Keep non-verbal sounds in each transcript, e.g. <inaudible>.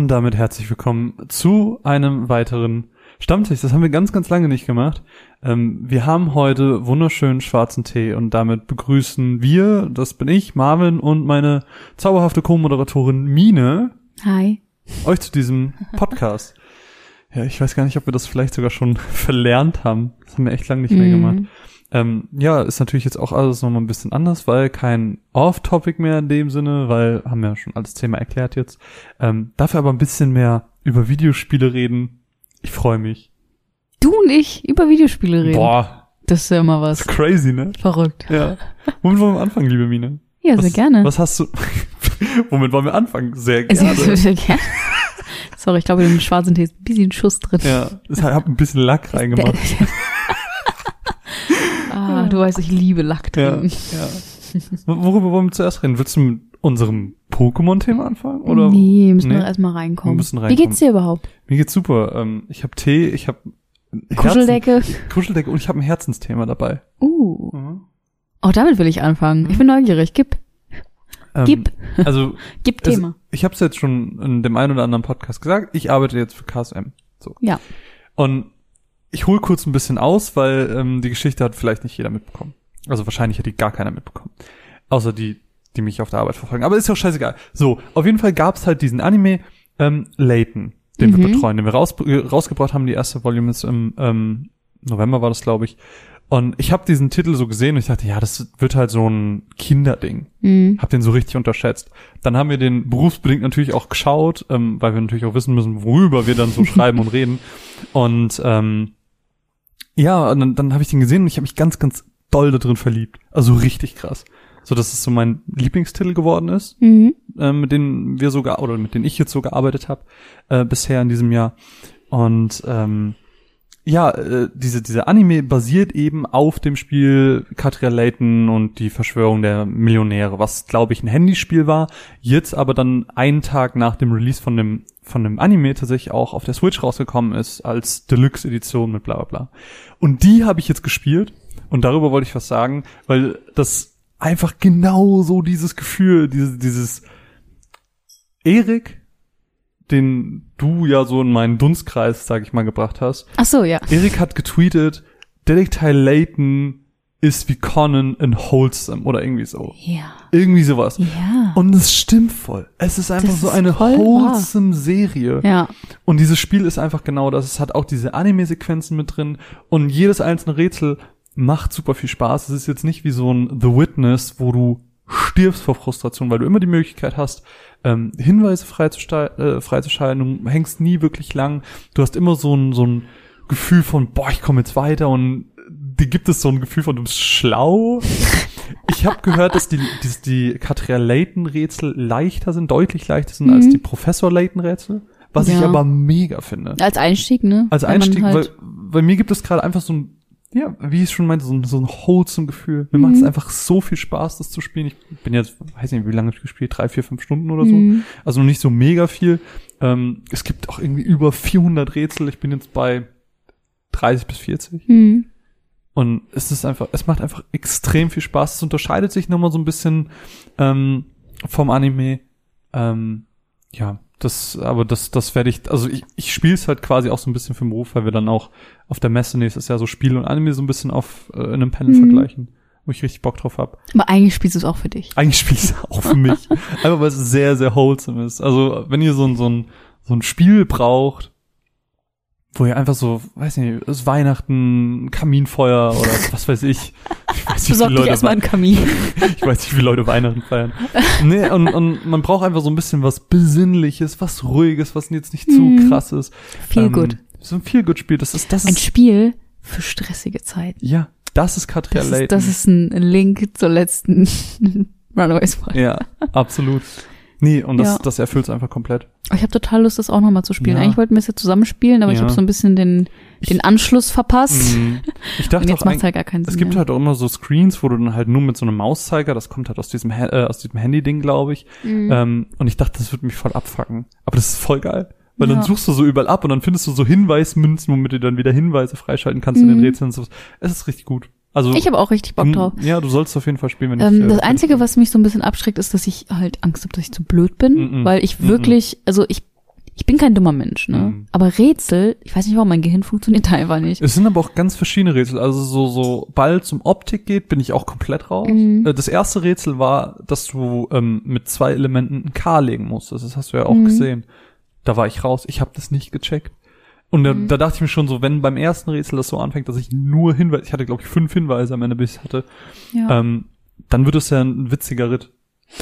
Und damit herzlich willkommen zu einem weiteren Stammtisch. Das haben wir ganz, ganz lange nicht gemacht. Ähm, wir haben heute wunderschönen schwarzen Tee und damit begrüßen wir, das bin ich, Marvin und meine zauberhafte Co-Moderatorin Mine. Hi. Euch zu diesem Podcast. ja, ich weiß gar nicht, ob wir das vielleicht sogar schon <laughs> verlernt haben. Das haben wir echt lange nicht mehr Mhm. gemacht. Ähm, ja, ist natürlich jetzt auch alles nochmal ein bisschen anders, weil kein Off-Topic mehr in dem Sinne, weil haben wir ja schon alles Thema erklärt jetzt. Ähm, dafür aber ein bisschen mehr über Videospiele reden. Ich freue mich. Du und ich über Videospiele reden. Boah, Das ist ja immer was. crazy, ne? Verrückt. Ja. Womit wollen wir anfangen, liebe Mine? Ja, was, sehr gerne. Was hast du? <laughs> Womit wollen wir anfangen? Sehr Sehr, gerne. sehr gerne. Sorry, ich glaube, in dem schwarzen Tee ist ein bisschen Schuss drin. Ja, ich habe ein bisschen Lack <laughs> reingemacht. <laughs> ah, du weißt, ich liebe Lack Ja, drin. ja. Worüber wollen wir zuerst reden? Willst du mit unserem Pokémon-Thema anfangen? Oder? nee, müssen Nee. wir erstmal reinkommen. Wir müssen Wie reinkommen. geht's dir überhaupt? Mir geht's super. Ähm, ich habe Tee, ich habe Kuscheldecke? Kuscheldecke und ich habe ein Herzensthema dabei. Uh. Mhm. Oh, damit will ich anfangen. Ich bin neugierig. Gib, Ähm, Gib. Also <laughs> gib es, Thema. ich habe es jetzt schon in dem einen oder anderen Podcast gesagt. Ich arbeite jetzt für KSM. So. Ja. Und ich hole kurz ein bisschen aus, weil ähm, die Geschichte hat vielleicht nicht jeder mitbekommen. Also wahrscheinlich hat die gar keiner mitbekommen. Außer die, die mich auf der Arbeit verfolgen. Aber ist ja auch scheißegal. So, auf jeden Fall gab's halt diesen Anime ähm, Layton, den wir Mhm. betreuen, den wir raus, äh, rausgebracht haben. Die erste Volume ist im ähm, November war das, glaube ich. Und ich habe diesen Titel so gesehen und ich dachte, ja, das wird halt so ein Kinderding. Mhm. Hab den so richtig unterschätzt. Dann haben wir den berufsbedingt natürlich auch geschaut, ähm, weil wir natürlich auch wissen müssen, worüber wir dann so <laughs> schreiben und reden. Und ähm, ja, und dann, dann habe ich den gesehen und ich habe mich ganz, ganz doll da drin verliebt. Also richtig krass. So dass es so mein Lieblingstitel geworden ist, Mhm. äh, mit denen wir sogar, oder mit denen ich jetzt so gearbeitet habe, äh, bisher in diesem Jahr. Und ähm, ja, äh, diese, diese Anime basiert eben auf dem Spiel Katria Layton und die Verschwörung der Millionäre, was glaube ich ein Handyspiel war, jetzt aber dann einen Tag nach dem Release von dem, von dem Anime tatsächlich auch auf der Switch rausgekommen ist als Deluxe-Edition mit bla bla bla. Und die habe ich jetzt gespielt und darüber wollte ich was sagen, weil das einfach genau so dieses Gefühl, dieses, dieses Erik, den du ja so in meinen Dunstkreis, sag ich mal, gebracht hast, Ach so, ja. Erik hat getweetet, Detektiv Layton ist wie Conan in Wholesome oder irgendwie so. Ja. Irgendwie sowas. Ja. Und es stimmt voll. Es ist einfach Das so ist eine voll wahr. wholesome Serie. ja. Und dieses Spiel ist einfach genau das. Es hat auch diese Anime-Sequenzen mit drin und jedes einzelne Rätsel macht super viel Spaß. Es ist jetzt nicht wie so ein The Witness, wo du stirbst vor Frustration, weil du immer die Möglichkeit hast, ähm, Hinweise freizustei- äh, freizuschalten. Du hängst nie wirklich lang. Du hast immer so ein, so ein Gefühl von, boah, ich komme jetzt weiter und dir gibt es so ein Gefühl von, du bist schlau. <laughs> Ich habe gehört, dass die, die, die Katria Layton-Rätsel leichter sind, deutlich leichter sind als Mhm. die Professor Layton-Rätsel. Was ich Ja. aber mega finde. Als Einstieg, ne? Als Einstieg, weil, halt, weil mir gibt es gerade einfach so ein, ja, wie ich schon meinte, so ein, so ein wholesome Gefühl. Mir macht es Mhm. einfach so viel Spaß, das zu spielen. Ich bin jetzt, weiß nicht, wie lange ich gespielt, drei, vier, fünf Stunden oder so. Mhm. Also noch nicht so mega viel. Ähm, es gibt auch irgendwie über 400 Rätsel. Ich bin jetzt bei 30 bis 40. Mhm. Und es ist einfach, es macht einfach extrem viel Spaß. Es unterscheidet sich nochmal so ein bisschen ähm, vom Anime. Ähm, ja, das, aber das, das werde ich, also ich, ich spiele es halt quasi auch so ein bisschen für den Beruf, weil wir dann auch auf der Messe nächstes Jahr so Spiel und Anime so ein bisschen auf äh, in einem Panel Mhm. vergleichen, wo ich richtig Bock drauf hab. Aber eigentlich spielst du es auch für dich. Eigentlich spiele ich es auch für mich. <laughs> Einfach weil es sehr, sehr wholesome ist. Also wenn ihr so ein, so ein, so ein Spiel braucht, wo ihr einfach so, weiß nicht, ist Weihnachten, Kaminfeuer oder <laughs> was weiß ich. Ich weiß nicht, wie Leute, erstmal einen Kamin. <laughs> ich weiß nicht, wie Leute Weihnachten feiern. Nee, und, und man braucht einfach so ein bisschen was Besinnliches, was Ruhiges, was jetzt nicht zu Mhm. krass ist. Viel Ähm, gut. So ein viel gut Spiel. Das ist, das Ein ist, Spiel für stressige Zeiten. ja, das ist Katria ist, das ist ein Link zur letzten <laughs> Runaways Folge. ja, absolut. Nee, und das, Ja. das erfüllt es einfach komplett. Ich habe total Lust, das auch nochmal zu spielen. Ja. Eigentlich wollten wir es ja zusammenspielen, aber ich Ja. habe so ein bisschen den, den Anschluss verpasst. Mhm. Ich Und dachte jetzt auch, macht halt gar keinen Sinn. es gibt mehr. halt auch immer so Screens, wo du dann halt nur mit so einem Mauszeiger, das kommt halt aus diesem, äh, aus diesem Handy-Ding, glaube ich. Mhm. Ähm, und ich dachte, das würde mich voll abfacken. Aber das ist voll geil. Weil dann Ja. suchst du so überall ab und dann findest du so Hinweismünzen, womit du dann wieder Hinweise freischalten kannst in den Mhm. Rätseln und so. Es ist richtig gut. Also, Ich habe auch richtig Bock mm, drauf. Ja, du sollst auf jeden Fall spielen, wenn ich, Ähm, äh, das Einzige, ich, was mich so ein bisschen abschreckt, ist, dass ich halt Angst habe, dass ich zu blöd bin, Mhm. weil ich Mhm. wirklich, also ich, Ich bin kein dummer Mensch, ne? Mhm. Aber Rätsel, ich weiß nicht, warum mein Gehirn funktioniert <laughs> da einfach nicht. Es sind aber auch ganz verschiedene Rätsel. Also so, so bald zum Optik geht, bin ich auch komplett raus. Mhm. Äh, Das erste Rätsel war, dass du ähm, mit zwei Elementen ein K legen musstest. Das hast du ja auch Mhm. gesehen. Da war ich raus. Ich habe das nicht gecheckt. Und da, Mhm. da dachte ich mir schon so, wenn beim ersten Rätsel das so anfängt, dass ich nur Hinweise, ich hatte glaube ich fünf Hinweise am Ende, bis ich hatte, Ja. ähm, dann wird es ja ein witziger Ritt.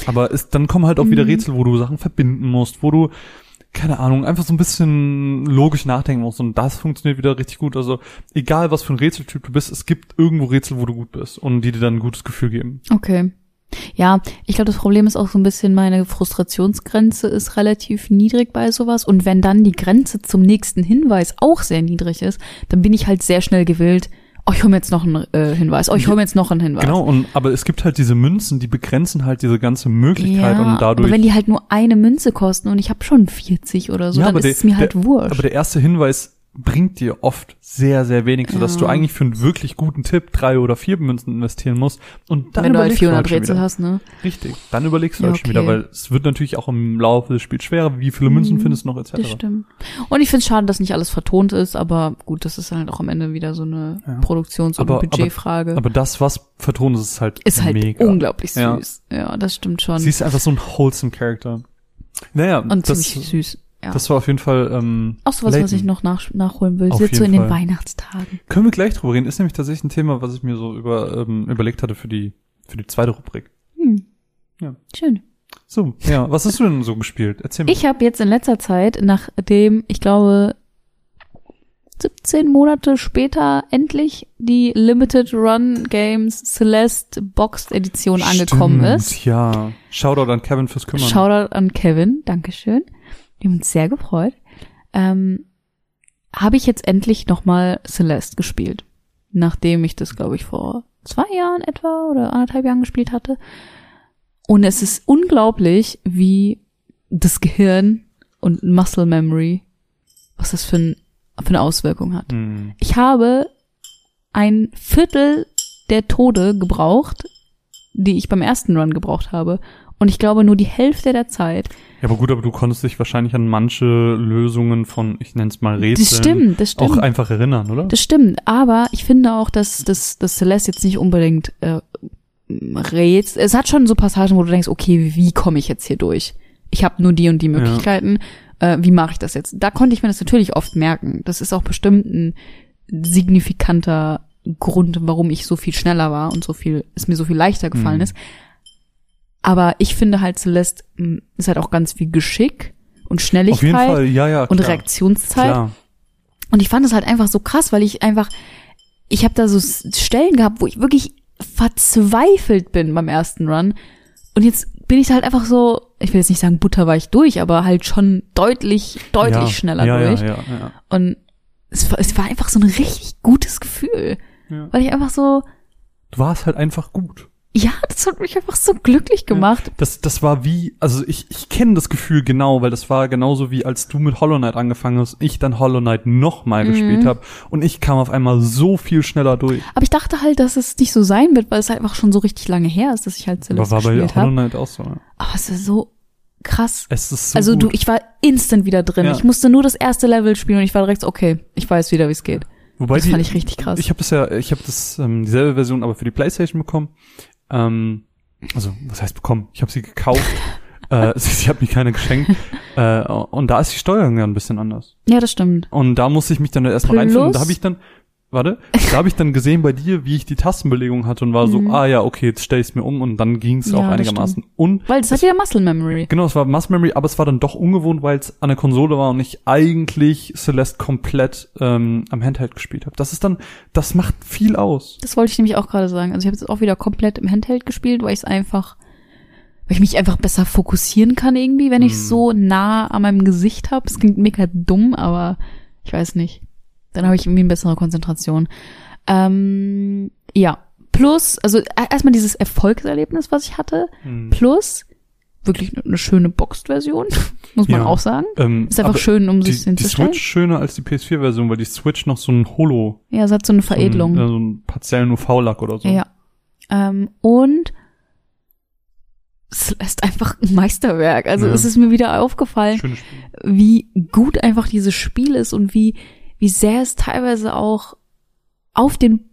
Aber es, dann kommen halt auch wieder Mhm. Rätsel, wo du Sachen verbinden musst, wo du, keine Ahnung, einfach so ein bisschen logisch nachdenken musst. Und das funktioniert wieder richtig gut. Also egal, was für ein Rätseltyp du bist, es gibt irgendwo Rätsel, wo du gut bist und die dir dann ein gutes Gefühl geben. Okay. Ja, ich glaube, das Problem ist auch so ein bisschen, meine Frustrationsgrenze ist relativ niedrig bei sowas. Und wenn dann die Grenze zum nächsten Hinweis auch sehr niedrig ist, dann bin ich halt sehr schnell gewillt, oh, ich hole mir jetzt noch einen äh, Hinweis, oh, ich hole mir jetzt noch einen Hinweis. Genau, und aber es gibt halt diese Münzen, die begrenzen halt diese ganze Möglichkeit ja, und dadurch. aber wenn die halt nur eine Münze kosten und ich habe schon 40 oder so, Ja, dann ist der- es mir halt der- wurscht. aber der erste Hinweis bringt dir oft sehr, sehr wenig, sodass Ja. du eigentlich für einen wirklich guten Tipp drei oder vier Münzen investieren musst. Und dann wenn du halt überlegst 400 halt Rätsel wieder. hast, ne? Richtig. Dann überlegst du Ja, halt schon okay. wieder, weil es wird natürlich auch im Laufe des Spiels schwerer. Wie viele Münzen Mhm, findest du noch etc. Das stimmt. Und ich finde es schade, dass nicht alles vertont ist, aber gut, das ist halt auch am Ende wieder so eine Ja. Produktions- oder Aber- Budgetfrage. Aber das, was vertont ist, ist halt ist halt mega. unglaublich Ja. süß. Ja. das stimmt schon. Sie ist einfach so ein wholesome Character. Naja, Und das, ziemlich süß. Ja. das war auf jeden Fall ähm, auch sowas, was Layton. ich noch nach, nachholen will. Auf Jetzt so in jeden den Fall. Weihnachtstagen. Können wir gleich drüber reden. Ist nämlich tatsächlich ein Thema, was ich mir so über ähm, überlegt hatte für die für die zweite Rubrik. Hm. Ja. Schön. So, ja, was hast du denn so gespielt? Erzähl mal. Ich habe jetzt in letzter Zeit, nachdem, ich glaube, 17 Monate später endlich die Limited Run Games Celeste Boxed Edition angekommen Stimmt, ist. Ja. Shoutout an Kevin fürs Kümmern. Shoutout an Kevin, Dankeschön. Wir haben uns sehr gefreut. Ähm, habe ich jetzt endlich nochmal Celeste gespielt. Nachdem ich das, glaube ich, vor zwei Jahren etwa oder anderthalb Jahren gespielt hatte. Und es ist unglaublich, wie das Gehirn und Muscle Memory, was das für, ein, für eine Auswirkung hat. Hm. Ich habe ein Viertel der Tode gebraucht, die ich beim ersten Run gebraucht habe. Und ich glaube nur die Hälfte der Zeit. Ja, aber gut, aber du konntest dich wahrscheinlich an manche Lösungen von, ich nenne es mal Rätseln, Das stimmt, das stimmt. auch einfach erinnern, oder? Das stimmt, aber ich finde auch, dass das dass Celeste jetzt nicht unbedingt äh, Rätsel. Es hat schon so Passagen, wo du denkst, okay, wie komme ich jetzt hier durch? Ich habe nur die und die Möglichkeiten. Äh, wie mache ich das jetzt? Da konnte ich mir das natürlich oft merken. Das ist auch bestimmt ein signifikanter Grund, warum ich so viel schneller war und so viel, es mir so viel leichter gefallen Mhm. ist. Aber ich finde halt Celeste mh, ist halt auch ganz viel Geschick und Schnelligkeit Fall, ja, ja, und. Reaktionszeit. Klar. Und ich fand es halt einfach so krass, weil ich einfach, ich habe da so Stellen gehabt, wo ich wirklich verzweifelt bin beim ersten Run. Und jetzt bin ich halt einfach so, ich will jetzt nicht sagen butterweich durch, aber halt schon deutlich, deutlich ja, schneller ja, durch. Ja, Und es war, es war einfach so ein richtig gutes Gefühl, weil ich einfach so, Du warst halt einfach gut. Ja, das hat mich einfach so glücklich gemacht. Das, das war wie, also ich, ich kenne das Gefühl genau, weil das war genauso wie als du mit Hollow Knight angefangen hast, ich dann Hollow Knight nochmal Mhm. gespielt habe und ich kam auf einmal so viel schneller durch. Aber ich dachte halt, dass es nicht so sein wird, weil es halt einfach schon so richtig lange her ist, dass ich halt Aber Celeste war bei gespielt Hollow habe. Knight auch so. ja. Aber es ist so krass. Es ist so also du, ich war instant wieder drin. Ja. Ich musste nur das erste Level spielen und ich war direkt so, okay, ich weiß wieder, wie es geht. Wobei das die, fand ich richtig krass. Ich habe das ja, ich habe das ähm, dieselbe Version, aber für die PlayStation bekommen. Ähm, also was heißt bekommen? Ich habe sie gekauft. <laughs> äh, sie, sie hat mir keine geschenkt. äh, und da ist die Steuerung ja ein bisschen anders. ja, das stimmt. Und da musste ich mich dann erstmal reinfinden. Und da habe ich dann, warte, da habe ich dann gesehen bei dir, wie ich die Tastenbelegung hatte und war so, Mhm. ah ja, okay, jetzt stell ich's mir um und dann ging's Ja, auch einigermaßen. Und Weil das hat wieder Muscle Memory. Genau, es war Muscle Memory, aber es war dann doch ungewohnt, weil es an der Konsole war und ich eigentlich Celeste komplett ähm, am Handheld gespielt habe. Das ist dann, das macht viel aus. Das wollte ich nämlich auch gerade sagen. Also ich habe es auch wieder komplett im Handheld gespielt, weil ich es einfach, weil ich mich einfach besser fokussieren kann irgendwie, wenn ich Mhm. so nah an meinem Gesicht habe. Es klingt mega dumm, aber ich weiß nicht. Dann habe ich irgendwie eine bessere Konzentration. Ähm, ja. Plus, also äh, erstmal dieses Erfolgserlebnis, was ich hatte. Mhm. Plus wirklich eine schöne Boxed-Version, <laughs> muss man Ja. auch sagen. Ähm, Ist einfach schön, um die, sich die hinzustellen. Switch schöner als die PS4-Version, weil die Switch noch so ein Holo, Ja, es hat so eine Veredelung. so, ein, äh, so einen partiellen UV-Lack oder so. Ja. Ähm, und Celeste einfach ein Meisterwerk. Also Ja. es ist mir wieder aufgefallen, wie gut einfach dieses Spiel ist und wie, wie sehr es teilweise auch auf den,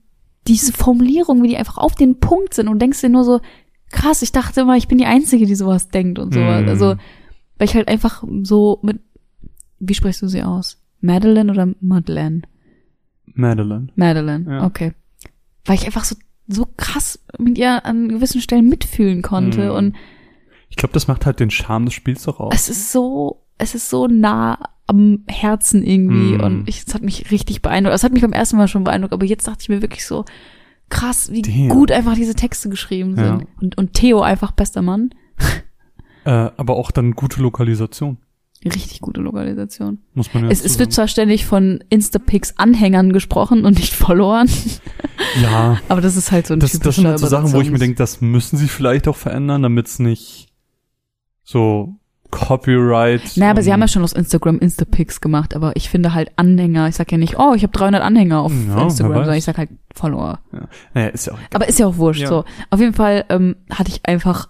diese Formulierungen, wie die einfach auf den Punkt sind und denkst dir nur so, krass, ich dachte immer, ich bin die Einzige, die sowas denkt und sowas. Mhm. Also, weil ich halt einfach so mit, wie sprichst du sie aus? Madeline oder Madeleine? Madeline. Madeline, Ja. okay. Weil ich einfach so, so krass mit ihr an gewissen Stellen mitfühlen konnte Mhm. und Ich glaube, das macht halt den Charme des Spiels doch aus. es ist so, es ist so nah am Herzen irgendwie Mm. und ich, es hat mich richtig beeindruckt. Es hat mich beim ersten Mal schon beeindruckt, aber jetzt dachte ich mir wirklich so, krass, wie Damn. gut einfach diese Texte geschrieben sind. Ja. Und, und Theo einfach bester Mann. <laughs> Äh, aber auch dann gute Lokalisation, Richtig gute Lokalisation. muss man ja Es, es wird zwar ständig von Instapix Anhängern gesprochen und nicht <laughs> Followern, Ja, <laughs> aber das ist halt so ein das, das typischer sind halt so Sachen, wo ich mir denke, das müssen sie vielleicht auch verändern, damit es nicht so Copyright. Naja, aber sie haben ja schon aus Instagram Instapics gemacht, aber ich finde halt Anhänger, ich sag ja nicht, oh, ich habe 300 Anhänger auf Ja, Instagram, sondern ich sag halt Follower. Naja, ist ja auch egal. Aber ist ja auch wurscht, Ja. so. Auf jeden Fall ähm, hatte ich einfach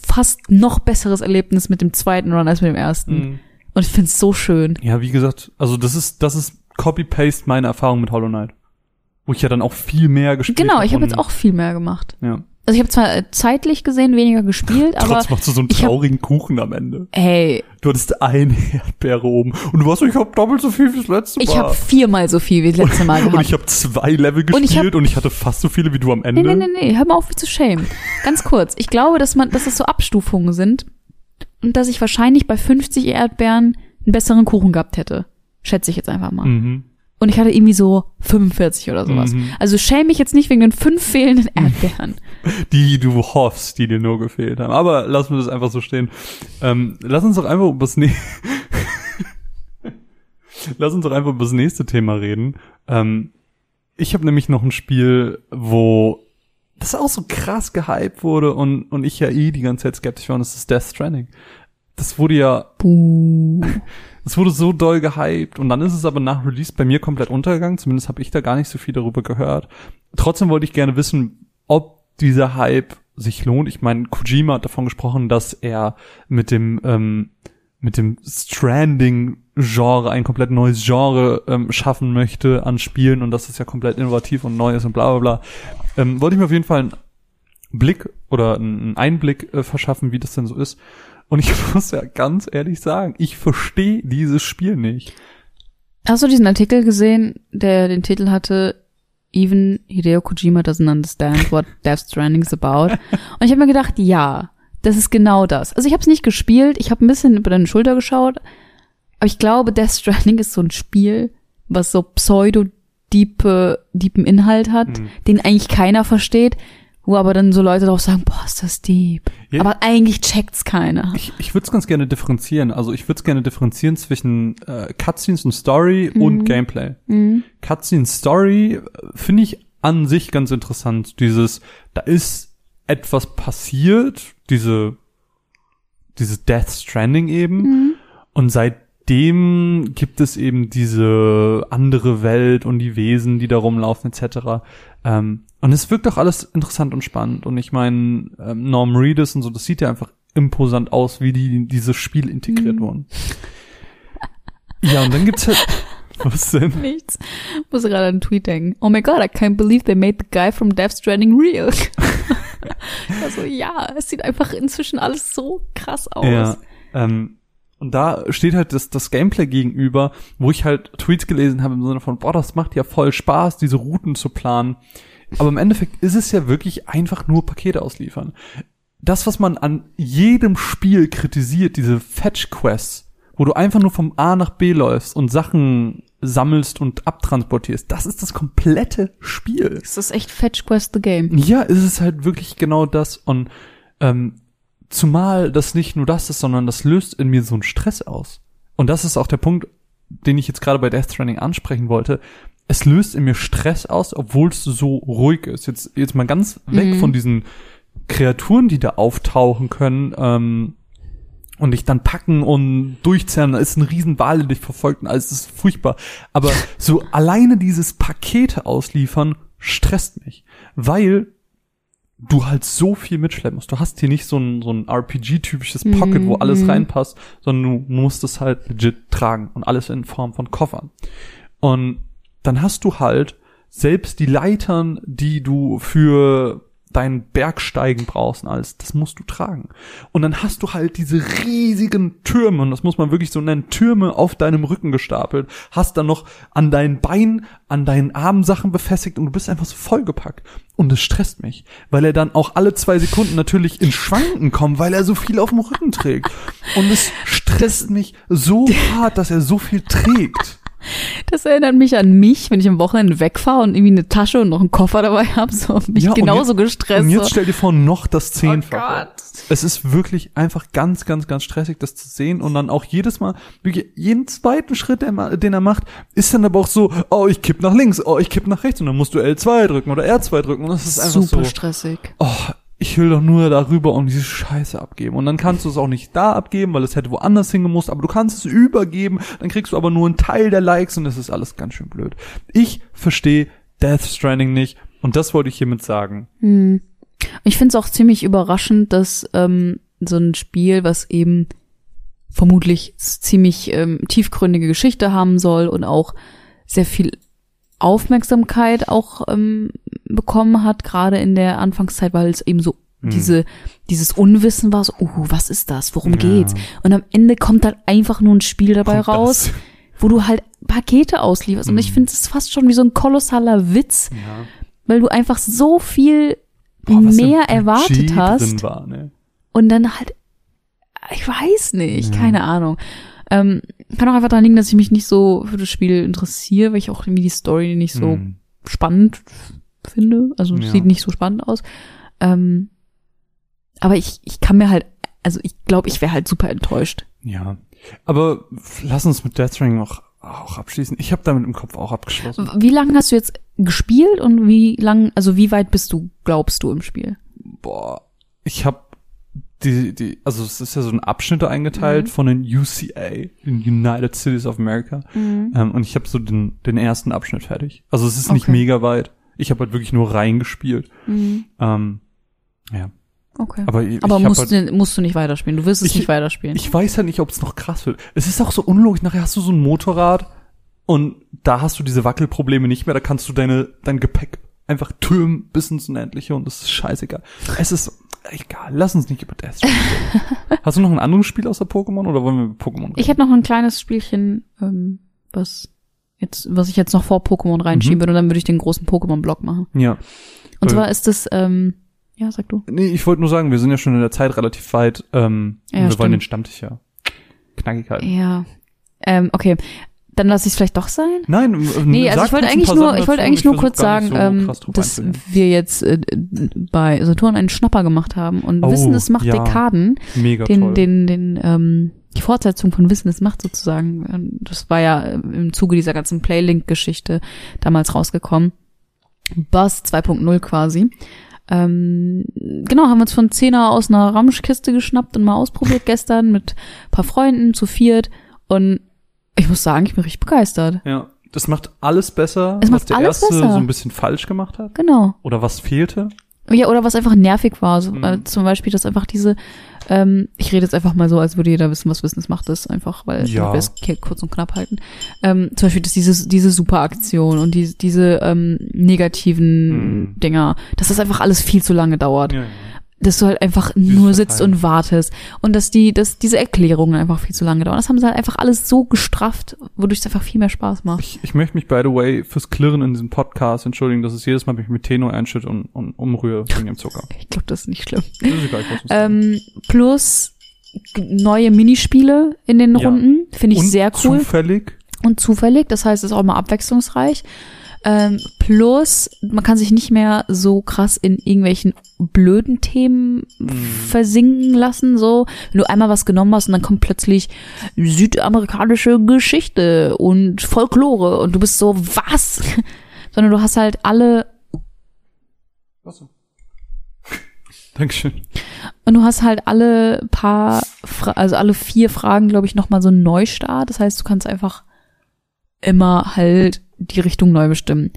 fast noch besseres Erlebnis mit dem zweiten Run als mit dem ersten. Mhm. Und ich find's so schön. Ja, wie gesagt, also das ist, das ist Copy-Paste meine Erfahrung mit Hollow Knight. Wo ich ja dann auch viel mehr gespielt Genau, ich habe jetzt auch viel mehr gemacht. Ja. Also ich habe zwar äh, zeitlich gesehen weniger gespielt, <laughs> aber Trotzdem machst du so einen ich hab- traurigen Kuchen am Ende. hey, Du hattest eine <laughs> Erdbeere oben und du warst so, ich hab doppelt so viel wie das letzte Mal. ich habe viermal so viel wie das letzte Mal <laughs> und gehabt. ich habe zwei Level Und ich gespielt hab- und ich hatte fast so viele wie du am Ende. Nee, nee, nee, nee, hör mal auf, mich zu schämen. Ganz kurz. Ich glaube, dass man, dass es so Abstufungen sind und dass ich wahrscheinlich bei 50 Erdbeeren einen besseren Kuchen gehabt hätte. Schätze ich jetzt einfach mal. Mhm. Und ich hatte irgendwie so 45 oder sowas. Mhm. Also schäme mich jetzt nicht wegen den fünf fehlenden <laughs> Erdbeeren. Die du hoffst, die dir nur gefehlt haben. Aber lassen wir das einfach so stehen. Ähm, lass uns doch einfach über das, ne lass uns doch einfach über das nächste Thema reden. Ähm, ich habe nämlich noch ein Spiel, wo das auch so krass gehypt wurde und, und ich ja eh die ganze Zeit skeptisch war und das ist Death Stranding. Das wurde ja Buh. <laughs> es wurde so doll gehypt und dann ist es aber nach Release bei mir komplett untergegangen. Zumindest habe ich da gar nicht so viel darüber gehört. Trotzdem wollte ich gerne wissen, ob dieser Hype sich lohnt. Ich meine, Kojima hat davon gesprochen, dass er mit dem ähm, mit dem Stranding-Genre ein komplett neues Genre ähm, schaffen möchte an Spielen und dass es ja komplett innovativ und neu ist und bla bla bla. Ähm, wollte ich mir auf jeden Fall einen Blick oder einen Einblick äh, verschaffen, wie das denn so ist. Und ich <laughs> muss ja ganz ehrlich sagen, ich verstehe dieses Spiel nicht. Hast du diesen Artikel gesehen, der den Titel hatte, Even Hideo Kojima doesn't understand what <laughs> Death Stranding is about? Und ich habe mir gedacht, ja, das ist genau das. Also ich habe es nicht gespielt, ich habe ein bisschen über deine Schulter geschaut, aber ich glaube, Death Stranding ist so ein Spiel, was so pseudo-diepe, diepen Inhalt hat, Mhm. den eigentlich keiner versteht, wo aber dann so Leute drauf sagen, boah, ist das deep. Ja. Aber eigentlich checkt's keiner. Ich, ich würde es ganz gerne differenzieren. Also ich würde es gerne differenzieren zwischen äh, Cutscenes und Story und Gameplay. Mhm. Cutscene Story äh, finde ich an sich ganz interessant. Dieses, da ist etwas passiert, diese, dieses Death Stranding eben. Mhm. Und seitdem gibt es eben diese andere Welt und die Wesen, die da rumlaufen, etc. Ähm, und es wirkt doch alles interessant und spannend. Und ich meine, ähm, Norm Reedus und so, das sieht ja einfach imposant aus, wie die in dieses Spiel integriert Mhm. wurden. Ja, und dann gibt's halt. <laughs> Was denn? Nichts. Muss gerade an einen Tweet denken. Oh my god, I can't believe they made the guy from Death Stranding real. <laughs> <laughs> also ja, es sieht einfach inzwischen alles so krass aus. Ja. Ähm, und da steht halt das, das Gameplay gegenüber, wo ich halt Tweets gelesen habe im Sinne von, boah, das macht ja voll Spaß, diese Routen zu planen. Aber im Endeffekt ist es ja wirklich einfach nur Pakete ausliefern. Das, was man an jedem Spiel kritisiert, diese Fetch-Quests, wo du einfach nur vom A nach B läufst und Sachen sammelst und abtransportierst, das ist das komplette Spiel. Ist echt Fetch Quest the Game. Ja, ist es halt wirklich genau das. Und ähm, zumal das nicht nur das ist, sondern das löst in mir so einen Stress aus. Und das ist auch der Punkt, den ich jetzt gerade bei Death Stranding ansprechen wollte. Es löst in mir Stress aus, obwohl es so ruhig ist. Jetzt, jetzt mal ganz weg Mhm. von diesen Kreaturen, die da auftauchen können, ähm, und dich dann packen und durchzerren, da ist ein Riesenwal, der dich verfolgt und alles ist furchtbar. Aber <laughs> so alleine dieses Pakete ausliefern stresst mich, weil du halt so viel mitschleppen musst. Du hast hier nicht so ein, so ein RPG-typisches Pocket, wo alles Mhm. reinpasst, sondern du musst es halt legit tragen und alles in Form von Koffern. Und dann hast du halt selbst die Leitern, die du für dein Bergsteigen brauchst und alles, das musst du tragen. Und dann hast du halt diese riesigen Türme, und das muss man wirklich so nennen, Türme auf deinem Rücken gestapelt, hast dann noch an deinen Beinen, an deinen Armen Sachen befestigt und du bist einfach so vollgepackt. Und es stresst mich, weil er dann auch alle zwei Sekunden natürlich in Schwanken kommt, weil er so viel auf dem Rücken trägt. Und es stresst mich so hart, dass er so viel trägt. Das erinnert mich an mich, wenn ich am Wochenende wegfahre und irgendwie eine Tasche und noch einen Koffer dabei habe, so mich Ja, genauso jetzt- gestresst. Und jetzt stell dir vor, noch das oh Zehnfache. Gott. Es ist wirklich einfach ganz, ganz, ganz stressig, das zu sehen und dann auch jedes Mal, jeden zweiten Schritt, den er macht, ist dann aber auch so, oh, ich kipp nach links, oh, ich kipp nach rechts und dann musst du L2 drücken oder R2 drücken und das ist einfach Super so, stressig. oh, ich will doch nur darüber und diese Scheiße abgeben. Und dann kannst du es auch nicht da abgeben, weil es hätte woanders hingemusst, aber du kannst es übergeben, dann kriegst du aber nur einen Teil der Likes und das ist alles ganz schön blöd. Ich verstehe Death Stranding nicht und das wollte ich hiermit sagen. Hm. Ich finde es auch ziemlich überraschend, dass ähm, so ein Spiel, was eben vermutlich ziemlich ähm, tiefgründige Geschichte haben soll und auch sehr viel Aufmerksamkeit auch ähm, bekommen hat, gerade in der Anfangszeit, weil es eben so Hm. diese dieses Unwissen war, so, uh, was ist das, worum Ja. geht's? Und am Ende kommt dann einfach nur ein Spiel dabei Kommt raus, das. wo du halt Pakete auslieferst. Und ich Hm. finde es fast schon wie so ein kolossaler Witz, Ja. weil du einfach so viel Boah, mehr erwartet hast war, ne? und dann halt, ich weiß nicht, Ja. keine Ahnung. Ähm, kann auch einfach daran liegen, dass ich mich nicht so für das Spiel interessiere, weil ich auch irgendwie die Story nicht so Hm. spannend finde. Also Ja. sieht nicht so spannend aus. Ähm, aber ich, ich kann mir halt, also ich glaube, ich wäre halt super enttäuscht. Ja. Aber lass uns mit Death Stranding noch auch abschließen. Ich habe damit im Kopf auch abgeschlossen. Wie lange hast du jetzt gespielt und wie lang, also wie weit bist du, glaubst du, im Spiel? Boah, ich habe die, die, also es ist ja so ein Abschnitte eingeteilt Mhm. von den UCA, den United Cities of America. Ähm, und ich habe so den, den ersten Abschnitt fertig. Also es ist nicht Okay. mega weit. Ich habe halt wirklich nur reingespielt. Mhm. Ähm, ja, Okay. aber ich, Aber ich musst, halt, du, musst du nicht weiterspielen. Du wirst es Ich- nicht weiterspielen. ich weiß halt nicht, ob es noch krass wird. Es ist auch so unlogisch. Nachher hast du so ein Motorrad und da hast du diese Wackelprobleme nicht mehr. Da kannst du deine, dein Gepäck einfach türmen bis ins Unendliche und das ist scheißegal. Es ist egal. Lass uns nicht über Stranding reden. <laughs> Hast du noch ein anderes Spiel außer Pokémon oder wollen wir über Pokémon reden? Ich habe noch ein kleines Spielchen, ähm, was jetzt, was ich jetzt noch vor Pokémon reinschieben Mhm. würde und dann würde ich den großen Pokémon-Block machen. ja. Und Äh, zwar ist es, ähm, ja, sag du. Nee, ich wollte nur sagen, wir sind ja schon in der Zeit relativ weit. Ähm, Ja, wir wollen stimmt. den Stammtisch ja knackig halten. Ja. Ähm, okay. Dann lasse ich es vielleicht doch sein. Nein, äh, Nee, also ich wollte eigentlich nur, ich wollte eigentlich nur kurz sagen, so ähm, dass einzugehen. wir jetzt äh, bei Saturn einen Schnapper gemacht haben und Oh, Wissen, es macht ja. Dekaden. Mega den, toll. den, den, ähm, die Fortsetzung von Wissen es macht sozusagen. Ähm, Das war ja äh, im Zuge dieser ganzen Playlink-Geschichte damals rausgekommen. Buzz 2.0 quasi. Ähm, genau, haben wir uns von Zehner aus einer Ramschkiste geschnappt und mal ausprobiert gestern mit ein paar Freunden zu viert. Und ich muss sagen, ich bin richtig begeistert. Ja, das macht alles besser, Es was macht der alles erste besser. so ein bisschen falsch gemacht hat. Genau. Oder was fehlte. Ja, oder was einfach nervig war. So, Mhm. äh, zum Beispiel, dass einfach diese, ähm, ich rede jetzt einfach mal so, als würde jeder wissen, was Wissen es macht, das einfach, weil Ja. wir es kurz und knapp halten. Ähm, zum Beispiel, dass diese, diese Superaktion und die, diese ähm, negativen Mhm. Dinger, dass das einfach alles viel zu lange dauert. Ja, ja. Dass du halt einfach nur sitzt Verteilen. und wartest. Und dass die, dass diese Erklärungen einfach viel zu lange dauern. Das haben sie halt einfach alles so gestrafft, wodurch es einfach viel mehr Spaß macht. Ich, ich möchte mich, by the way, fürs Klirren in diesem Podcast entschuldigen, dass es jedes Mal mich mit Teno einschütte und, und umrühre wegen dem Zucker. Ich glaube, das ist nicht schlimm. Das ist egal, ich. Ähm, plus neue Minispiele in den Ja. Runden. Finde ich und sehr cool zufällig. und zufällig. Das heißt, es ist auch mal abwechslungsreich. Ähm, plus, man kann sich nicht mehr so krass in irgendwelchen blöden Themen Mhm. versinken lassen. So, wenn du einmal was genommen hast und dann kommt plötzlich südamerikanische Geschichte und Folklore und du bist so, was? <laughs> Sondern du hast halt alle Was? <laughs> Dankeschön. Und du hast halt alle paar, Fra also alle vier Fragen, glaube ich, nochmal so einen Neustart. Das heißt, du kannst einfach immer halt die Richtung neu bestimmen.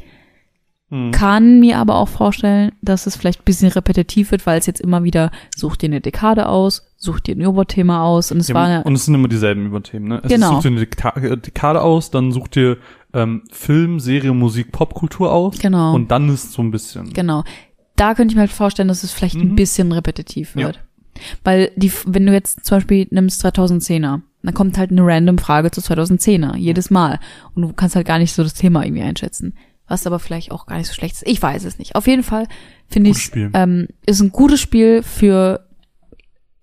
Mhm. Kann mir aber auch vorstellen, dass es vielleicht ein bisschen repetitiv wird, weil es jetzt immer wieder, such dir eine Dekade aus, such dir ein Oberthema aus und es Ja, war eine, und es sind immer dieselben Überthemen, ne? Es Genau. Ist, such dir eine Deka- äh, Dekade aus, dann such dir ähm, Film, Serie, Musik, Popkultur aus. Genau. Und dann ist so ein bisschen. Genau. Da könnte ich mir halt vorstellen, dass es vielleicht ein Mhm. bisschen repetitiv Ja. wird. Weil die, wenn du jetzt zum Beispiel nimmst 2010er, dann kommt halt eine random Frage zu 2010er, jedes Mal. Und du kannst halt gar nicht so das Thema irgendwie einschätzen. Was aber vielleicht auch gar nicht so schlecht ist. Ich weiß es nicht. Auf jeden Fall finde ich, ähm, ist ein gutes Spiel für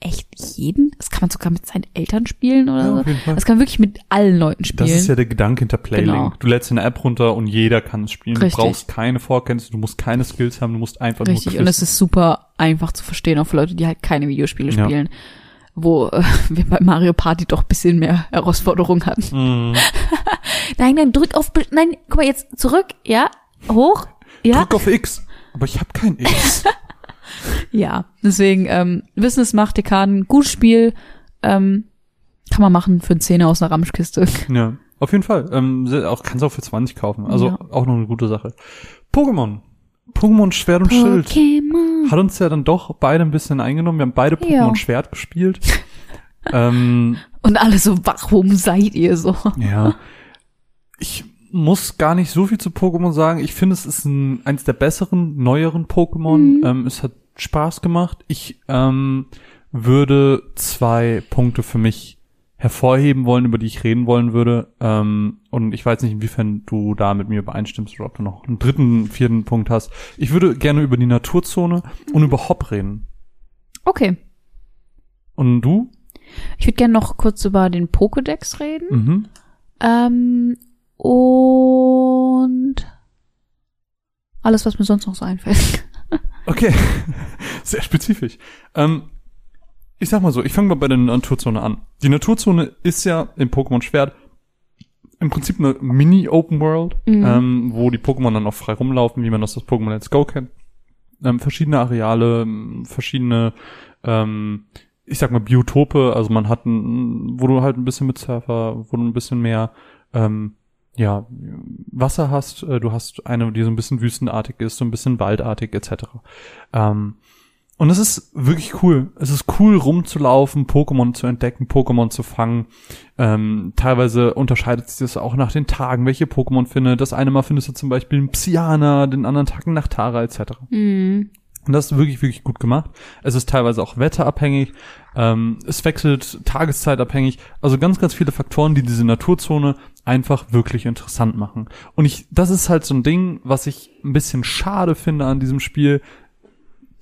echt jeden. Das kann man sogar mit seinen Eltern spielen oder Ja, so. auf jeden Fall. Das kann man wirklich mit allen Leuten spielen. Das ist ja der Gedanke hinter Playlink. Genau. Du lädst eine App runter und jeder kann es spielen. Richtig. Du brauchst keine Vorkenntnisse, du musst keine Skills haben, du musst einfach Richtig, nur und es ist super einfach zu verstehen, auch für Leute, die halt keine Videospiele Ja. spielen. Wo äh, <laughs> wir bei Mario Party doch ein bisschen mehr Herausforderungen hatten. Mhm. <laughs> Nein, nein, drück auf, nein, guck mal jetzt zurück, ja, hoch, ja, Drück auf X. Aber ich habe kein X. <laughs> ja. Deswegen, ähm, Wissen es macht Dekaden, gutes Spiel, ähm, kann man machen für einen Zehner aus einer Ramschkiste. ja, auf jeden Fall. Ähm, auch kannst du auch für 20 kaufen. Also Ja. auch noch eine gute Sache. Pokémon. Pokémon Schwert und Schild. Hat uns ja dann doch beide ein bisschen eingenommen. Wir haben beide Pokémon Ja. Schwert gespielt. <laughs> ähm, Und alle so, warum seid ihr so? ja. Ich muss gar nicht so viel zu Pokémon sagen. Ich finde, es ist ein, eins der besseren, neueren Pokémon. Mhm. Ähm, es hat Spaß gemacht. Ich ähm, würde zwei Punkte für mich hervorheben wollen, über die ich reden wollen würde. Ähm, und ich weiß nicht, inwiefern du da mit mir übereinstimmst oder ob du noch einen dritten, vierten Punkt hast. Ich würde gerne über die Naturzone und über Hop reden. Okay. Und du? Ich würde gerne noch kurz über den Pokédex reden. Mhm. Ähm, und alles, was mir sonst noch so einfällt. <laughs> Okay, <laughs> sehr spezifisch. Ähm, ich sag mal so, ich fange mal bei der Naturzone an. Die Naturzone ist ja im Pokémon Schwert im Prinzip eine Mini-Open World, Mhm. ähm, wo die Pokémon dann auch frei rumlaufen, wie man das aus Pokémon Let's Go kennt. Ähm, verschiedene Areale, ähm, verschiedene, ähm, ich sag mal Biotope, also man hat ein, wo du halt ein bisschen mit Surfer, wo du ein bisschen mehr, ähm, ja, Wasser hast, äh, du hast eine, die so ein bisschen wüstenartig ist, so ein bisschen waldartig etc. Ähm, und es ist wirklich cool. Es ist cool rumzulaufen, Pokémon zu entdecken, Pokémon zu fangen. Ähm, teilweise unterscheidet sich das auch nach den Tagen, welche Pokémon findet. Das eine Mal findest du zum Beispiel einen Psyana, den anderen Tag einen Nachtara etc. Mhm. Und das ist wirklich, wirklich gut gemacht. Es ist teilweise auch wetterabhängig. Ähm, es wechselt tageszeitabhängig. Also ganz, ganz viele Faktoren, die diese Naturzone einfach wirklich interessant machen. Und ich, das ist halt so ein Ding, was ich ein bisschen schade finde an diesem Spiel,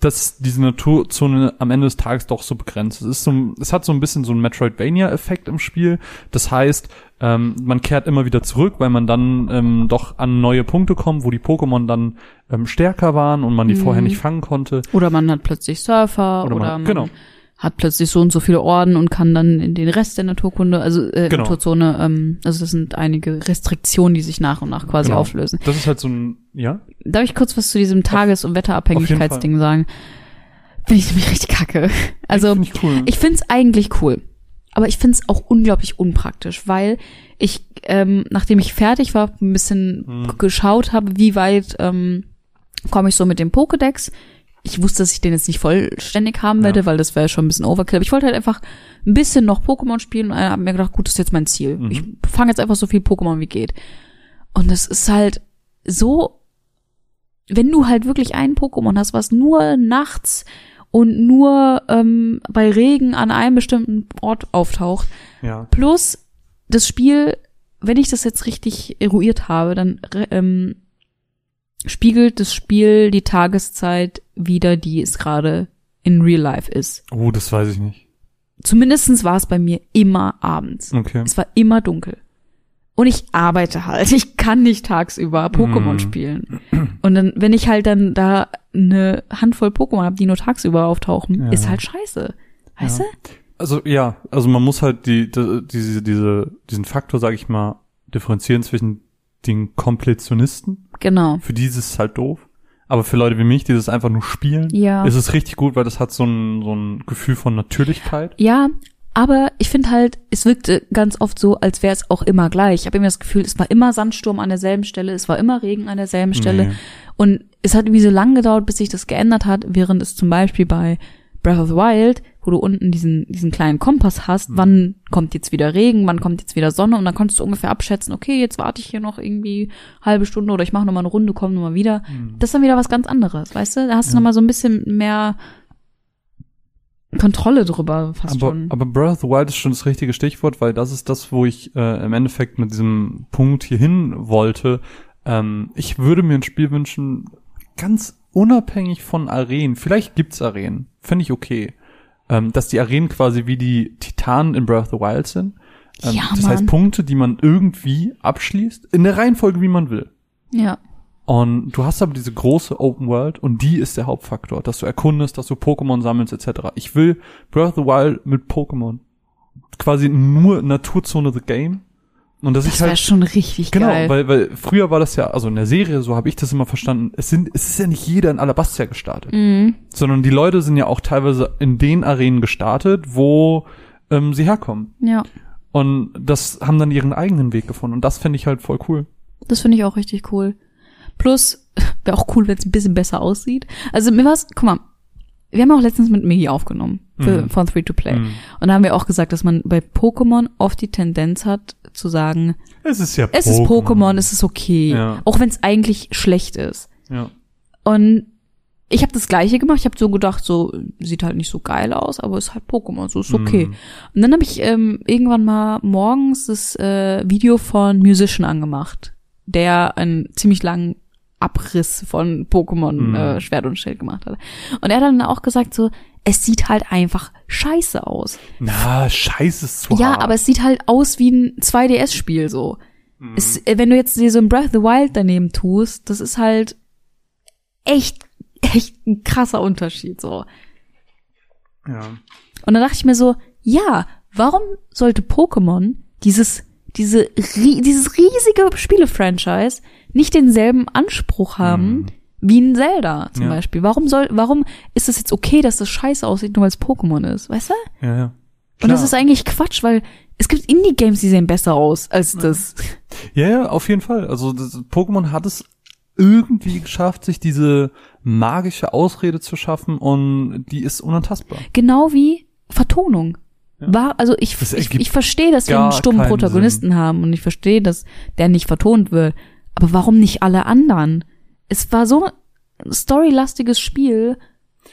dass diese Naturzone am Ende des Tages doch so begrenzt ist. Es, ist so, es hat so ein bisschen so einen Metroidvania-Effekt im Spiel. Das heißt, ähm, man kehrt immer wieder zurück, weil man dann ähm, doch an neue Punkte kommt, wo die Pokémon dann ähm, stärker waren und man die Mhm. vorher nicht fangen konnte. Oder man hat plötzlich Surfer Oder oder, man- man genau. Hat plötzlich so und so viele Orden und kann dann in den Rest der Naturkunde, also äh, Genau. Naturzone, ähm, also das sind einige Restriktionen, die sich nach und nach quasi Genau. auflösen. Das ist halt so ein, ja? Darf ich kurz was zu diesem Tages- und Wetterabhängigkeitsding sagen? Finde ich <laughs> nämlich richtig kacke. Also Finde ich cool. Ich find's eigentlich cool. Aber ich find's auch unglaublich unpraktisch, weil ich, ähm, nachdem ich fertig war, ein bisschen Hm. geschaut habe, wie weit ähm, komme ich so mit dem Pokédex. Ich wusste, dass ich den jetzt nicht vollständig haben werde, Ja. weil das wäre schon ein bisschen Overkill. Aber ich wollte halt einfach ein bisschen noch Pokémon spielen und habe mir gedacht, gut, das ist jetzt mein Ziel. Mhm. Ich fange jetzt einfach so viel Pokémon wie geht. Und das ist halt so, wenn du halt wirklich ein Pokémon hast, was nur nachts und nur ähm, bei Regen an einem bestimmten Ort auftaucht, ja. plus das Spiel, wenn ich das jetzt richtig eruiert habe, dann ähm, spiegelt das Spiel die Tageszeit wieder, die es gerade in Real Life ist. Oh, das weiß ich nicht. Zumindestens war es bei mir immer abends. Okay. Es war immer dunkel. Und ich arbeite halt. <laughs> Ich kann nicht tagsüber Pokémon Mm. spielen. Und dann, wenn ich halt dann da eine Handvoll Pokémon habe, die nur tagsüber auftauchen, Ja. ist halt scheiße. Weißt Ja. du? Also ja, also man muss halt die, die diese, diese, diesen Faktor, sag ich mal, differenzieren zwischen den Kompletionisten. Genau. Für die ist es halt doof. Aber für Leute wie mich, die das einfach nur spielen, Ja. ist es richtig gut, weil das hat so ein, so ein Gefühl von Natürlichkeit. Ja, aber ich finde halt, es wirkte ganz oft so, als wäre es auch immer gleich. Ich habe immer das Gefühl, es war immer Sandsturm an derselben Stelle, es war immer Regen an derselben Stelle. Nee. Und es hat irgendwie so lange gedauert, bis sich das geändert hat, während es zum Beispiel bei Breath of the Wild, wo du unten diesen, diesen kleinen Kompass hast, Mhm. wann kommt jetzt wieder Regen, wann kommt jetzt wieder Sonne und dann konntest du ungefähr abschätzen, okay, jetzt warte ich hier noch irgendwie halbe Stunde oder ich mache noch mal eine Runde, komme noch mal wieder. Das ist dann wieder was ganz anderes, weißt du? Da hast du Mhm. Ja. noch mal so ein bisschen mehr Kontrolle drüber, fast aber, schon. aber Breath of the Wild ist schon das richtige Stichwort, weil das ist das, wo ich äh, im Endeffekt mit diesem Punkt hier hin wollte. Ähm, ich würde mir ein Spiel wünschen, ganz unabhängig von Arenen. Vielleicht gibt's Arenen, finde ich okay. Ähm, dass die Arenen quasi wie die Titanen in Breath of the Wild sind. Ähm, Ja, das heißt Mann. Punkte, die man irgendwie abschließt, in der Reihenfolge, wie man will. ja. Und du hast aber diese große Open World und die ist der Hauptfaktor, dass du erkundest, dass du Pokémon sammelst etc. Ich will Breath of the Wild mit Pokémon. Quasi nur Naturzone the Game. Und Das ich wäre halt schon richtig genau, geil. weil weil früher war das ja, also in der Serie, so habe ich das immer verstanden, es sind es ist ja nicht jeder in Alabastia gestartet, mhm. sondern die Leute sind ja auch teilweise in den Arenen gestartet, wo ähm, sie herkommen. Ja, Und das haben dann ihren eigenen Weg gefunden und das finde ich halt voll cool. das finde ich auch richtig cool. Plus, <laughs> wäre auch cool, wenn es ein bisschen besser aussieht. Also mir war's, guck mal, wir haben auch letztens mit Migi aufgenommen für, Mhm. von Free to Play. Mhm. Und da haben wir auch gesagt, dass man bei Pokémon oft die Tendenz hat zu sagen, Es ist ja es ist Pokémon, es ist okay, Ja. auch wenn es eigentlich schlecht ist. Ja. Und ich habe das gleiche gemacht. Ich habe so gedacht, so sieht halt nicht so geil aus, aber ist halt Pokémon, so ist okay. Mhm. Und dann habe ich ähm, irgendwann mal morgens das äh, Video von Musician angemacht, der einen ziemlich langen Abriss von Pokémon Mhm. äh, Schwert und Schild gemacht hat. Und er hat dann auch gesagt so, es sieht halt einfach scheiße aus. Na, scheiße ist zu Ja, hart. aber es sieht halt aus wie ein 2DS-Spiel so. Mhm. Es, äh, wenn du jetzt dir so ein Breath of the Wild daneben tust, das ist halt echt, <laughs> echt ein krasser Unterschied so. ja. Und dann dachte ich mir so, ja, warum sollte Pokémon dieses, diese, dieses riesige Spiele-Franchise nicht denselben Anspruch haben wie ein Zelda zum Ja. Beispiel? Warum soll, warum ist es jetzt okay, dass das scheiße aussieht, nur weil es Pokémon ist, weißt du? Ja, ja. Und das Klar. ist eigentlich Quatsch, weil es gibt Indie-Games, die sehen besser aus als das. Ja, ja, auf jeden Fall. Also das, Pokémon hat es irgendwie geschafft, sich diese magische Ausrede zu schaffen und die ist unantastbar. Genau wie Vertonung. Ja. War, also ich, ich, ich verstehe, dass wir einen stummen Protagonisten haben und ich verstehe, dass der nicht vertont wird. Aber warum nicht alle anderen? Es war so ein storylastiges Spiel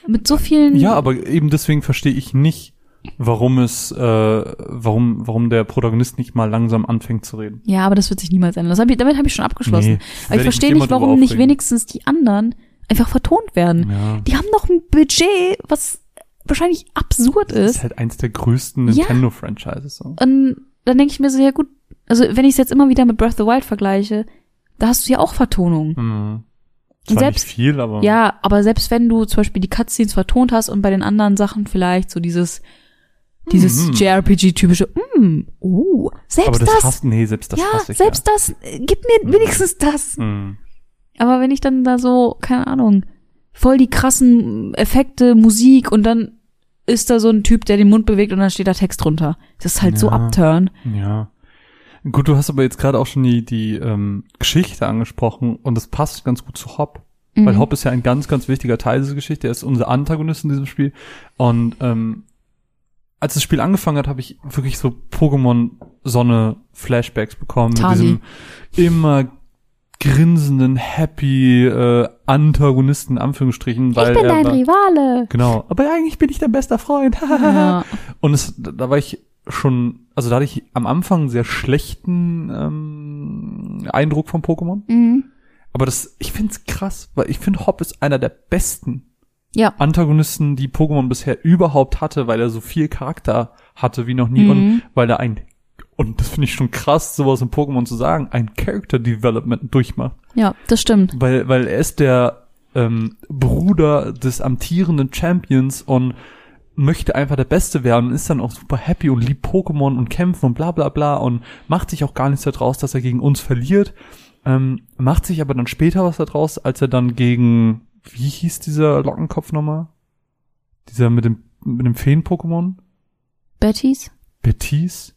mit so vielen. Ja, aber eben deswegen verstehe ich nicht, warum es, äh, warum, warum der Protagonist nicht mal langsam anfängt zu reden. Ja, aber das wird sich niemals ändern. Das hab ich, damit habe ich schon abgeschlossen. Nee, aber ich verstehe nicht, warum nicht wenigstens die anderen einfach vertont werden. Ja. Die haben noch ein Budget, was wahrscheinlich absurd Das ist. ist halt eins der größten Ja. Nintendo-Franchises. So. Und dann denke ich mir so, ja gut, also wenn ich es jetzt immer wieder mit Breath of the Wild vergleiche, da hast du ja auch Vertonung. Mhm. Zwar selbst- nicht viel, aber Ja, aber selbst wenn du zum Beispiel die Cutscenes vertont hast und bei den anderen Sachen vielleicht so dieses, dieses Mhm. JRPG-typische, mm, oh, selbst aber das, das, hasst, nee, selbst das ja, ich selbst das, äh, gib mir wenigstens das. ja. Mhm. Aber wenn ich dann da so, keine Ahnung, voll die krassen Effekte, Musik und dann ist da so ein Typ, der den Mund bewegt und dann steht da Text drunter. Das ist halt so Ja. abturn. Ja. Gut, du hast aber jetzt gerade auch schon die, die ähm, Geschichte angesprochen und das passt ganz gut zu Hop. Weil Mhm. Hop ist ja ein ganz, ganz wichtiger Teil dieser Geschichte. Er ist unser Antagonist in diesem Spiel. Und ähm, als das Spiel angefangen hat, habe ich wirklich so Pokémon-Sonne-Flashbacks bekommen. Tali. Mit diesem immer grinsenden, happy äh, Antagonisten, in Anführungsstrichen. Weil ich bin dein war, Rivale. Genau. Aber eigentlich bin ich dein bester Freund. <laughs> Ja. Und es, da war ich schon, also da hatte ich am Anfang einen sehr schlechten ähm, Eindruck von Pokémon. Mhm. Aber das, ich find's krass, weil ich finde, Hop ist einer der besten Ja. Antagonisten, die Pokémon bisher überhaupt hatte, weil er so viel Charakter hatte wie noch nie Mhm. und weil er ein, und das finde ich schon krass, sowas in Pokémon zu sagen, ein Character Development durchmacht. Ja, das stimmt. Weil, weil er ist der ähm, Bruder des amtierenden Champions und möchte einfach der Beste werden und ist dann auch super happy und liebt Pokémon und kämpfen und bla bla bla und macht sich auch gar nichts daraus, dass er gegen uns verliert. Ähm, macht sich aber dann später was daraus, als er dann gegen, wie hieß dieser Lockenkopf nochmal? Dieser mit dem, mit dem Feen-Pokémon? Bettys? Betis?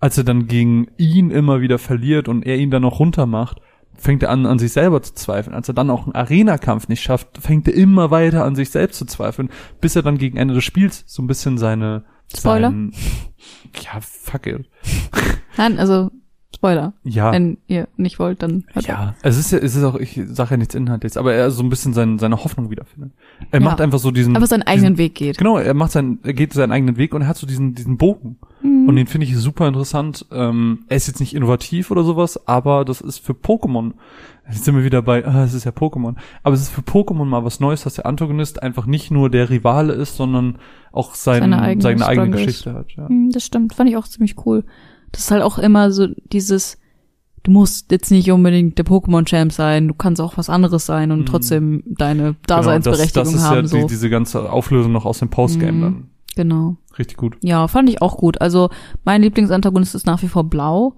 Als er dann gegen ihn immer wieder verliert und er ihn dann noch runtermacht, fängt er an, an sich selber zu zweifeln. Als er dann auch einen Arena-Kampf nicht schafft, fängt er immer weiter an sich selbst zu zweifeln, bis er dann gegen Ende des Spiels so ein bisschen seine Spoiler? Sein, ja, fuck it. Nein, also Spoiler. Ja. Wenn ihr nicht wollt, dann hört. Ja, es ist ja, es ist auch, ich sage ja nichts Inhaltliches, aber er so ein bisschen sein, seine Hoffnung wiederfindet. Er Ja. macht einfach so diesen. Aber seinen eigenen Weg geht. Genau, er macht seinen, er geht seinen eigenen Weg und er hat so diesen, diesen Bogen. Mhm. Und den finde ich super interessant. Ähm, er ist jetzt nicht innovativ oder sowas, aber das ist für Pokémon. Jetzt sind wir wieder bei, ah, es ist ja Pokémon. Aber es ist für Pokémon mal was Neues, dass der Antagonist einfach nicht nur der Rivale ist, sondern auch sein, Seine seine eigene eigene, Struggle ist. Geschichte hat. Ja. Hm, Das stimmt, fand ich auch ziemlich cool. Das ist halt auch immer so dieses, du musst jetzt nicht unbedingt der Pokémon-Champ sein, du kannst auch was anderes sein und Mhm. trotzdem deine Genau, Daseinsberechtigung das, das ist haben. ja so. die, diese ganze Auflösung noch aus dem Postgame Mhm. dann. genau. Richtig gut. Ja, fand ich auch gut. Also mein Lieblingsantagonist ist nach wie vor Blau.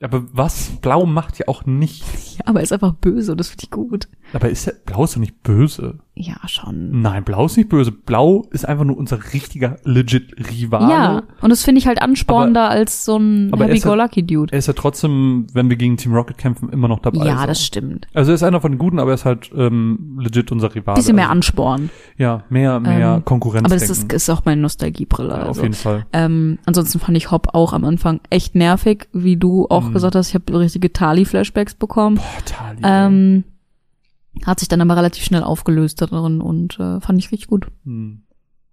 Aber was? Blau macht ja auch nichts. <laughs> Ja, aber er ist einfach böse und das finde ich gut. Aber ist ja, Blau ist doch nicht böse. Ja, schon. Nein, Blau ist nicht böse. Blau ist einfach nur unser richtiger, legit Rivale. Ja, und das finde ich halt anspornender als so ein aber er ist halt- Happy-Go-Lucky-Dude. Er ist ja trotzdem, wenn wir gegen Team Rocket kämpfen, immer noch dabei. Ja, das stimmt. Also er ist einer von den Guten, aber er ist halt ähm, legit unser Rivale. Bisschen mehr also, Ansporn. Ja, mehr, mehr Ähm, Konkurrenz. Aber das ist, ist auch meine Nostalgiebrille. ja, auf Also. jeden Fall. Ähm, ansonsten fand ich Hop auch am Anfang echt nervig, wie du auch Mhm. gesagt hast. Ich habe richtige Tali-Flashbacks bekommen. Boah, Tali. Ähm, hat sich dann aber relativ schnell aufgelöst darin und äh, fand ich richtig gut. hm.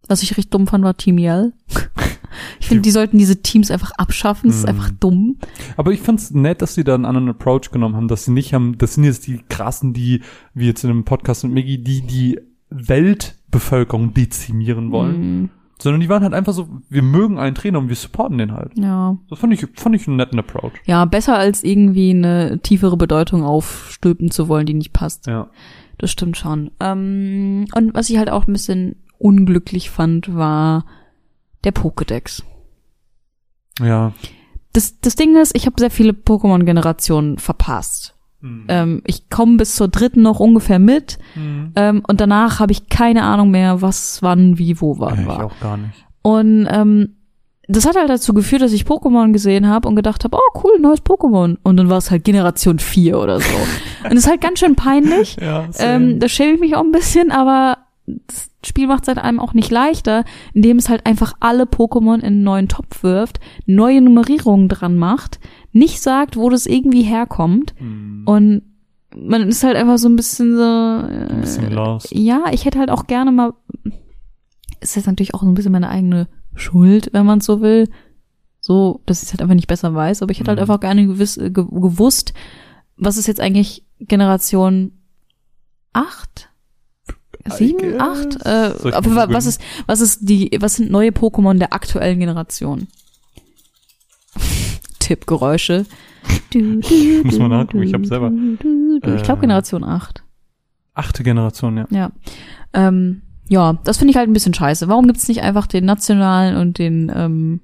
Was ich richtig dumm fand, war Team Yell. <laughs> ich finde, die sollten diese Teams einfach abschaffen. Das ist Mhm. einfach dumm. Aber ich find's nett, dass sie da einen anderen Approach genommen haben, dass sie nicht haben, das sind jetzt die krassen, die, wie jetzt in dem Podcast mit Miggy, die die Weltbevölkerung dezimieren wollen, Mhm. Sondern die waren halt einfach so, wir mögen einen Trainer und wir supporten den halt. Ja. Das fand ich, fand ich einen netten Approach. Ja, besser als irgendwie eine tiefere Bedeutung aufstülpen zu wollen, die nicht passt. Ja. Das stimmt schon. Ähm, und was ich halt auch ein bisschen unglücklich fand, war der Pokédex. Ja. Das, das Ding ist, ich habe sehr viele Pokémon-Generationen verpasst. Mhm. Ähm, ich komme bis zur dritten noch ungefähr mit Mhm. ähm, und danach habe ich keine Ahnung mehr, was, wann, wie, wo, wann Ja, ich war. auch gar nicht. Und ähm, das hat halt dazu geführt, dass ich Pokémon gesehen habe und gedacht habe, oh cool, neues Pokémon. Und dann war es halt Generation 4 oder so. <laughs> und das ist halt ganz schön peinlich. <laughs> Ja, Ähm, da schäme ich mich auch ein bisschen, aber das Spiel macht es halt einem auch nicht leichter, indem es halt einfach alle Pokémon in einen neuen Topf wirft, neue Nummerierungen dran macht, nicht sagt, wo das irgendwie herkommt Mhm. und man ist halt einfach so ein bisschen so. ein bisschen Äh, lost. ja, ich hätte halt auch gerne mal. Ist jetzt natürlich auch so ein bisschen meine eigene Schuld, wenn man es so will. So, dass ich es halt einfach nicht besser weiß, aber ich hätte halt Mhm. einfach gerne gewiss, äh, ge gewusst, was ist jetzt eigentlich Generation 8? Sieben, guess. acht? Äh, aber was ist, was ist die, was sind neue Pokémon der aktuellen Generation? Tippgeräusche. <laughs> Muss man nachgucken, ich hab selber- Ich glaube Äh. Generation 8. Achte Generation, ja. Ja. Ähm, ja, das finde ich halt ein bisschen scheiße. Warum gibt's nicht einfach den nationalen und den ähm,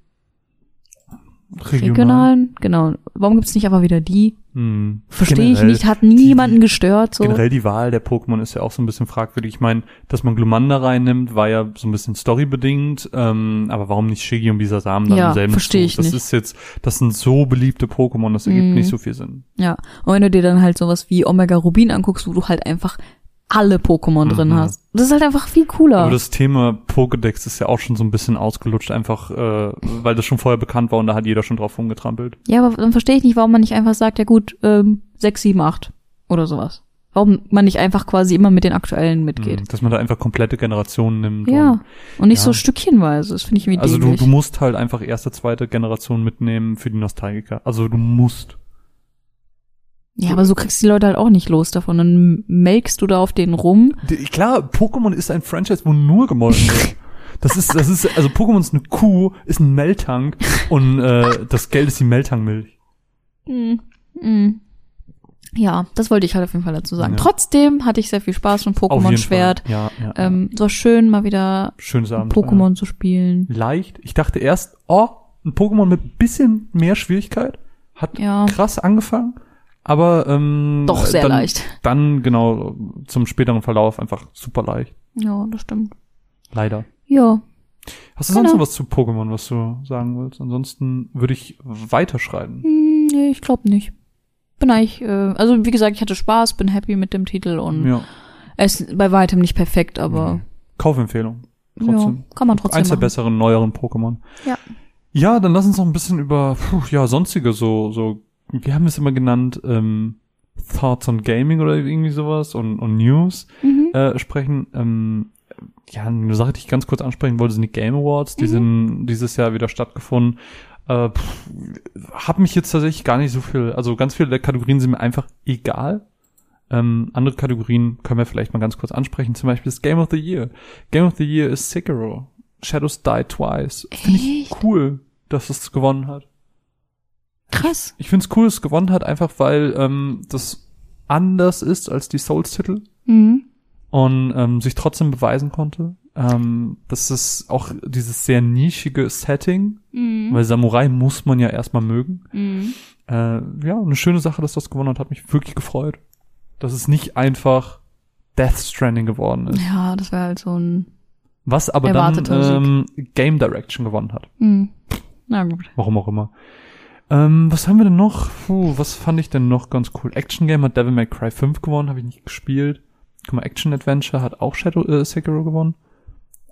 regionalen? Genau. Warum gibt's nicht einfach wieder die? Hm. Verstehe ich nicht. Hat nie die- gestört. So. Generell die Wahl der Pokémon ist ja auch so ein bisschen fragwürdig. Ich meine, dass man Glumanda reinnimmt, war ja so ein bisschen storybedingt. Ähm, aber warum nicht Shiggy und Bisasam dann Ja, im selben versteh Zug? ich Das nicht. ist jetzt, das sind so beliebte Pokémon, das ergibt Mhm. nicht so viel Sinn. Ja. Und wenn du dir dann halt sowas wie Omega Rubin anguckst, wo du halt einfach alle Pokémon drin Mhm. hast. Das ist halt einfach viel cooler. Aber das Thema Pokédex ist ja auch schon so ein bisschen ausgelutscht, einfach äh, weil das schon vorher bekannt war und da hat jeder schon drauf rumgetrampelt. ja, aber dann verstehe ich nicht, warum man nicht einfach sagt, ja gut, ähm, 6, 7, 8 oder sowas. Warum man nicht einfach quasi immer mit den aktuellen mitgeht. Mhm. Dass man da einfach komplette Generationen nimmt. Ja. Und, Und nicht Ja. so stückchenweise. Das finde ich irgendwie also du, du musst halt einfach erste, zweite Generation mitnehmen für die Nostalgiker. Also du musst. Ja, aber so kriegst du die Leute halt auch nicht los davon. Dann melkst du da auf denen rum. Klar, Pokémon ist ein Franchise, wo nur gemolken wird. <laughs> Das ist, das ist, also Pokémon ist eine Kuh, ist ein Meltank und äh, das Geld ist die Meltankmilch. Mm, mm. Ja, das wollte ich halt auf jeden Fall dazu sagen. Ja. Trotzdem hatte ich sehr viel Spaß jeden Pokémon Schwert. Fall. Ja, ja. Ähm, es war schön, mal wieder. Pokémon zu spielen. Leicht. Ich dachte erst, oh, ein Pokémon mit ein bisschen mehr Schwierigkeit. Hat Ja. krass angefangen. Aber ähm, Doch sehr dann, leicht. Dann genau zum späteren Verlauf einfach super leicht. Ja, das stimmt. Leider. Ja. Hast du sonst Genau. noch was zu Pokémon, was du sagen willst? Ansonsten würde ich weiterschreiten. Hm, nee, ich glaube nicht. bin eigentlich, äh, also wie gesagt, ich hatte Spaß, bin happy mit dem Titel und Ja. er ist bei weitem nicht perfekt, aber Mhm. Kaufempfehlung. ja, Trotzdem. kann man trotzdem Eins der machen. besseren, neueren Pokémon. Ja. Ja, dann lass uns noch ein bisschen über, puh, ja, sonstige so, so, wir haben es immer genannt, ähm, Thoughts on Gaming oder irgendwie sowas und, und News Mhm. äh, sprechen. Ähm, ja, eine Sache, die ich ganz kurz ansprechen wollte, sind die Game Awards. Die Mhm. sind dieses Jahr wieder stattgefunden. Äh, pff, hab mich jetzt tatsächlich gar nicht so viel, also ganz viele der Kategorien sind mir einfach egal. Ähm, andere Kategorien können wir vielleicht mal ganz kurz ansprechen. Zum Beispiel das Game of the Year. Game of the Year ist Sekiro. Shadows Die Twice. Finde ich cool, dass es gewonnen hat. Krass. Ich finde es cool, dass es gewonnen hat, einfach weil ähm, das anders ist als die Souls-Titel Mhm. und ähm, sich trotzdem beweisen konnte. Ähm, das ist auch dieses sehr nischige Setting, Mhm. weil Samurai muss man ja erstmal mögen. Mhm. Äh, ja, eine schöne Sache, dass das gewonnen hat, hat mich wirklich gefreut. Dass es nicht einfach Death Stranding geworden ist. Ja, das wäre halt so ein. Was aber dann ähm, Game Direction gewonnen hat. Mhm. Na gut. Warum auch immer. Ähm, was haben wir denn noch? Puh, was fand ich denn noch ganz cool? Action Game hat Devil May Cry 5 gewonnen, habe ich nicht gespielt. Guck mal, Action Adventure hat auch Shadow äh, Sekiro gewonnen.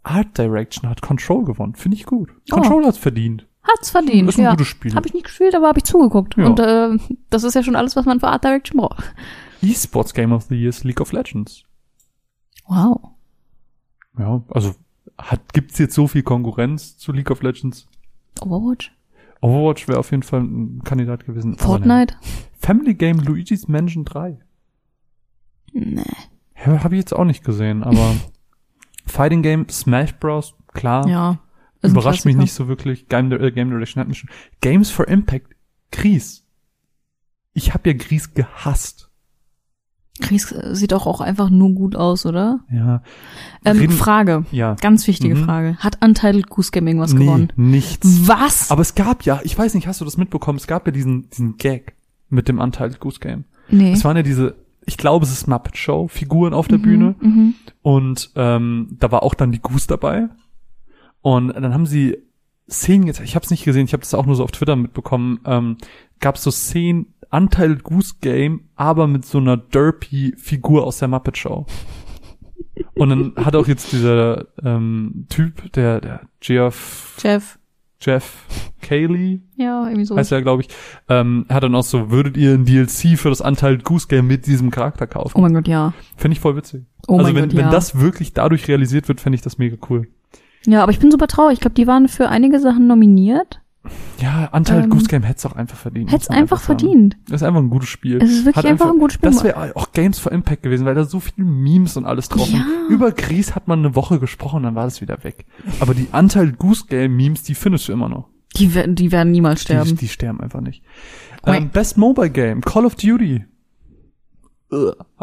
Art Direction hat Control gewonnen. Finde ich gut. Oh. Control hat's verdient. Hat's verdient. ist ein ja. gutes Spiel. Habe ich nicht gespielt, aber habe ich zugeguckt. Ja. Und äh, das ist ja schon alles, was man für Art Direction braucht. Esports Game of the Year ist League of Legends. Wow. Ja, also hat gibt's jetzt so viel Konkurrenz zu League of Legends? Overwatch? Overwatch wäre auf jeden Fall ein Kandidat gewesen. Fortnite? Family Game Luigi's Mansion 3. Nee. Ja, Habe ich jetzt auch nicht gesehen, aber <laughs> Fighting Game Smash Bros. Klar. Ja. Überrascht mich nicht so wirklich. Game, äh, Game Direction hat mich schon. Games for Impact. Gries. Ich habe ja Gries gehasst. Chris äh, sieht doch auch einfach nur gut aus, oder? Ja. Ähm, Reden- Frage. Ja. Ganz wichtige Mhm. Frage. Hat Untitled Goose Game irgendwas nee, gewonnen? nichts. Was? Aber es gab ja, ich weiß nicht, hast du das mitbekommen? Es gab ja diesen, diesen Gag mit dem Untitled Goose Game. nee. Es waren ja diese, ich glaube, es ist Muppet Show, Figuren auf der Bühne. Mhm. Und ähm, da war auch dann die Goose dabei. Und dann haben sie Szenen jetzt, ich habe es nicht gesehen, ich habe das auch nur so auf Twitter mitbekommen, ähm, gab so Szenen, Untitled Goose Game, aber mit so einer Derpy-Figur aus der Muppet Show. Und dann hat auch jetzt dieser ähm, Typ, der, der Geoff, Jeff. Jeff Cayley, Ja, irgendwie so. heißt er, glaube ich, ähm, hat dann auch so, würdet ihr ein DLC für das Untitled Goose Game mit diesem Charakter kaufen? oh mein Gott, ja. Finde ich voll witzig. Oh also mein wenn, Gott, wenn ja. das wirklich dadurch realisiert wird, fände ich das mega cool. Ja, aber ich bin super traurig. Ich glaube, die waren für einige Sachen nominiert. Ja, Untitled Ähm, Goose Game hätte es auch einfach verdient. Hätte es einfach sagen. verdient. Das ist einfach ein gutes Spiel. Es ist wirklich Hat einfach, ein gutes Spiel. Das wäre auch Games for Impact gewesen, weil da so viele Memes und alles drauf sind. Ja. Über Gries hat man eine Woche gesprochen, dann war das wieder weg. Aber die Untitled Goose Game Memes, die findest du immer noch. die, werden- die werden niemals Die, sterben. die sterben einfach nicht. Ui. Ähm, Best Mobile Game, Call of Duty.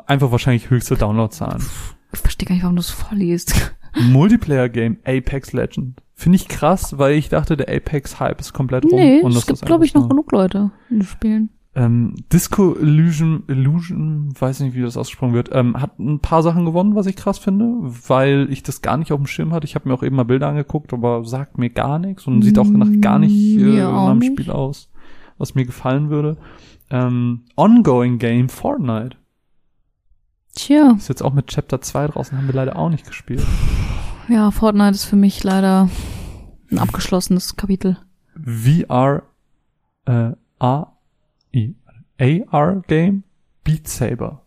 Einfach wahrscheinlich höchste Downloadzahlen. Ich verstehe gar nicht, warum du es vorliest. Multiplayer Game, Apex Legend. Finde ich krass, weil ich dachte, der Apex-Hype ist komplett rum. nee, und es gibt, glaube ich, noch genug Leute, die spielen. Ähm, Disco Illusion, Illusion, weiß nicht, wie das ausgesprochen wird, ähm, hat ein paar Sachen gewonnen, was ich krass finde, weil ich das gar nicht auf dem Schirm hatte. Ich habe mir auch eben mal Bilder angeguckt, aber sagt mir gar nichts und sieht auch nach gar nicht äh, nach einem nicht. Spiel aus, was mir gefallen würde. Ähm, Ongoing Game Fortnite. Tja, Ist jetzt auch mit Chapter 2 draußen, haben wir leider auch nicht gespielt. Ja, Fortnite ist für mich leider ein abgeschlossenes Kapitel. VR äh, A I AR Game Beat Saber.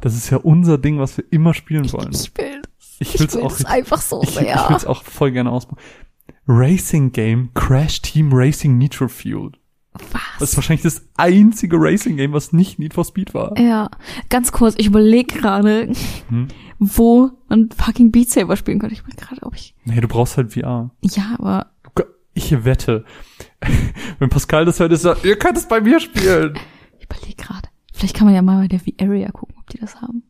Das ist ja unser Ding, was wir immer spielen wollen. Ich will Ich ich will's will auch es einfach so ich, ich sehr. will's auch voll gerne ausprobieren. Racing Game Crash Team Racing Nitro Fueled. Das Was? ist wahrscheinlich das einzige Racing Game, was nicht Need for Speed war. Ja, ganz kurz, ich überlege gerade, Hm? wo man fucking Beat Saber spielen könnte. Ich überlege gerade, ob ich. Nee, du brauchst halt VR. Ja, aber Ich wette, <laughs> wenn Pascal das hört, ist er, ihr könnt es bei mir spielen. <laughs> ich überlege gerade. Vielleicht kann man ja mal bei der V-Area gucken, ob die das haben.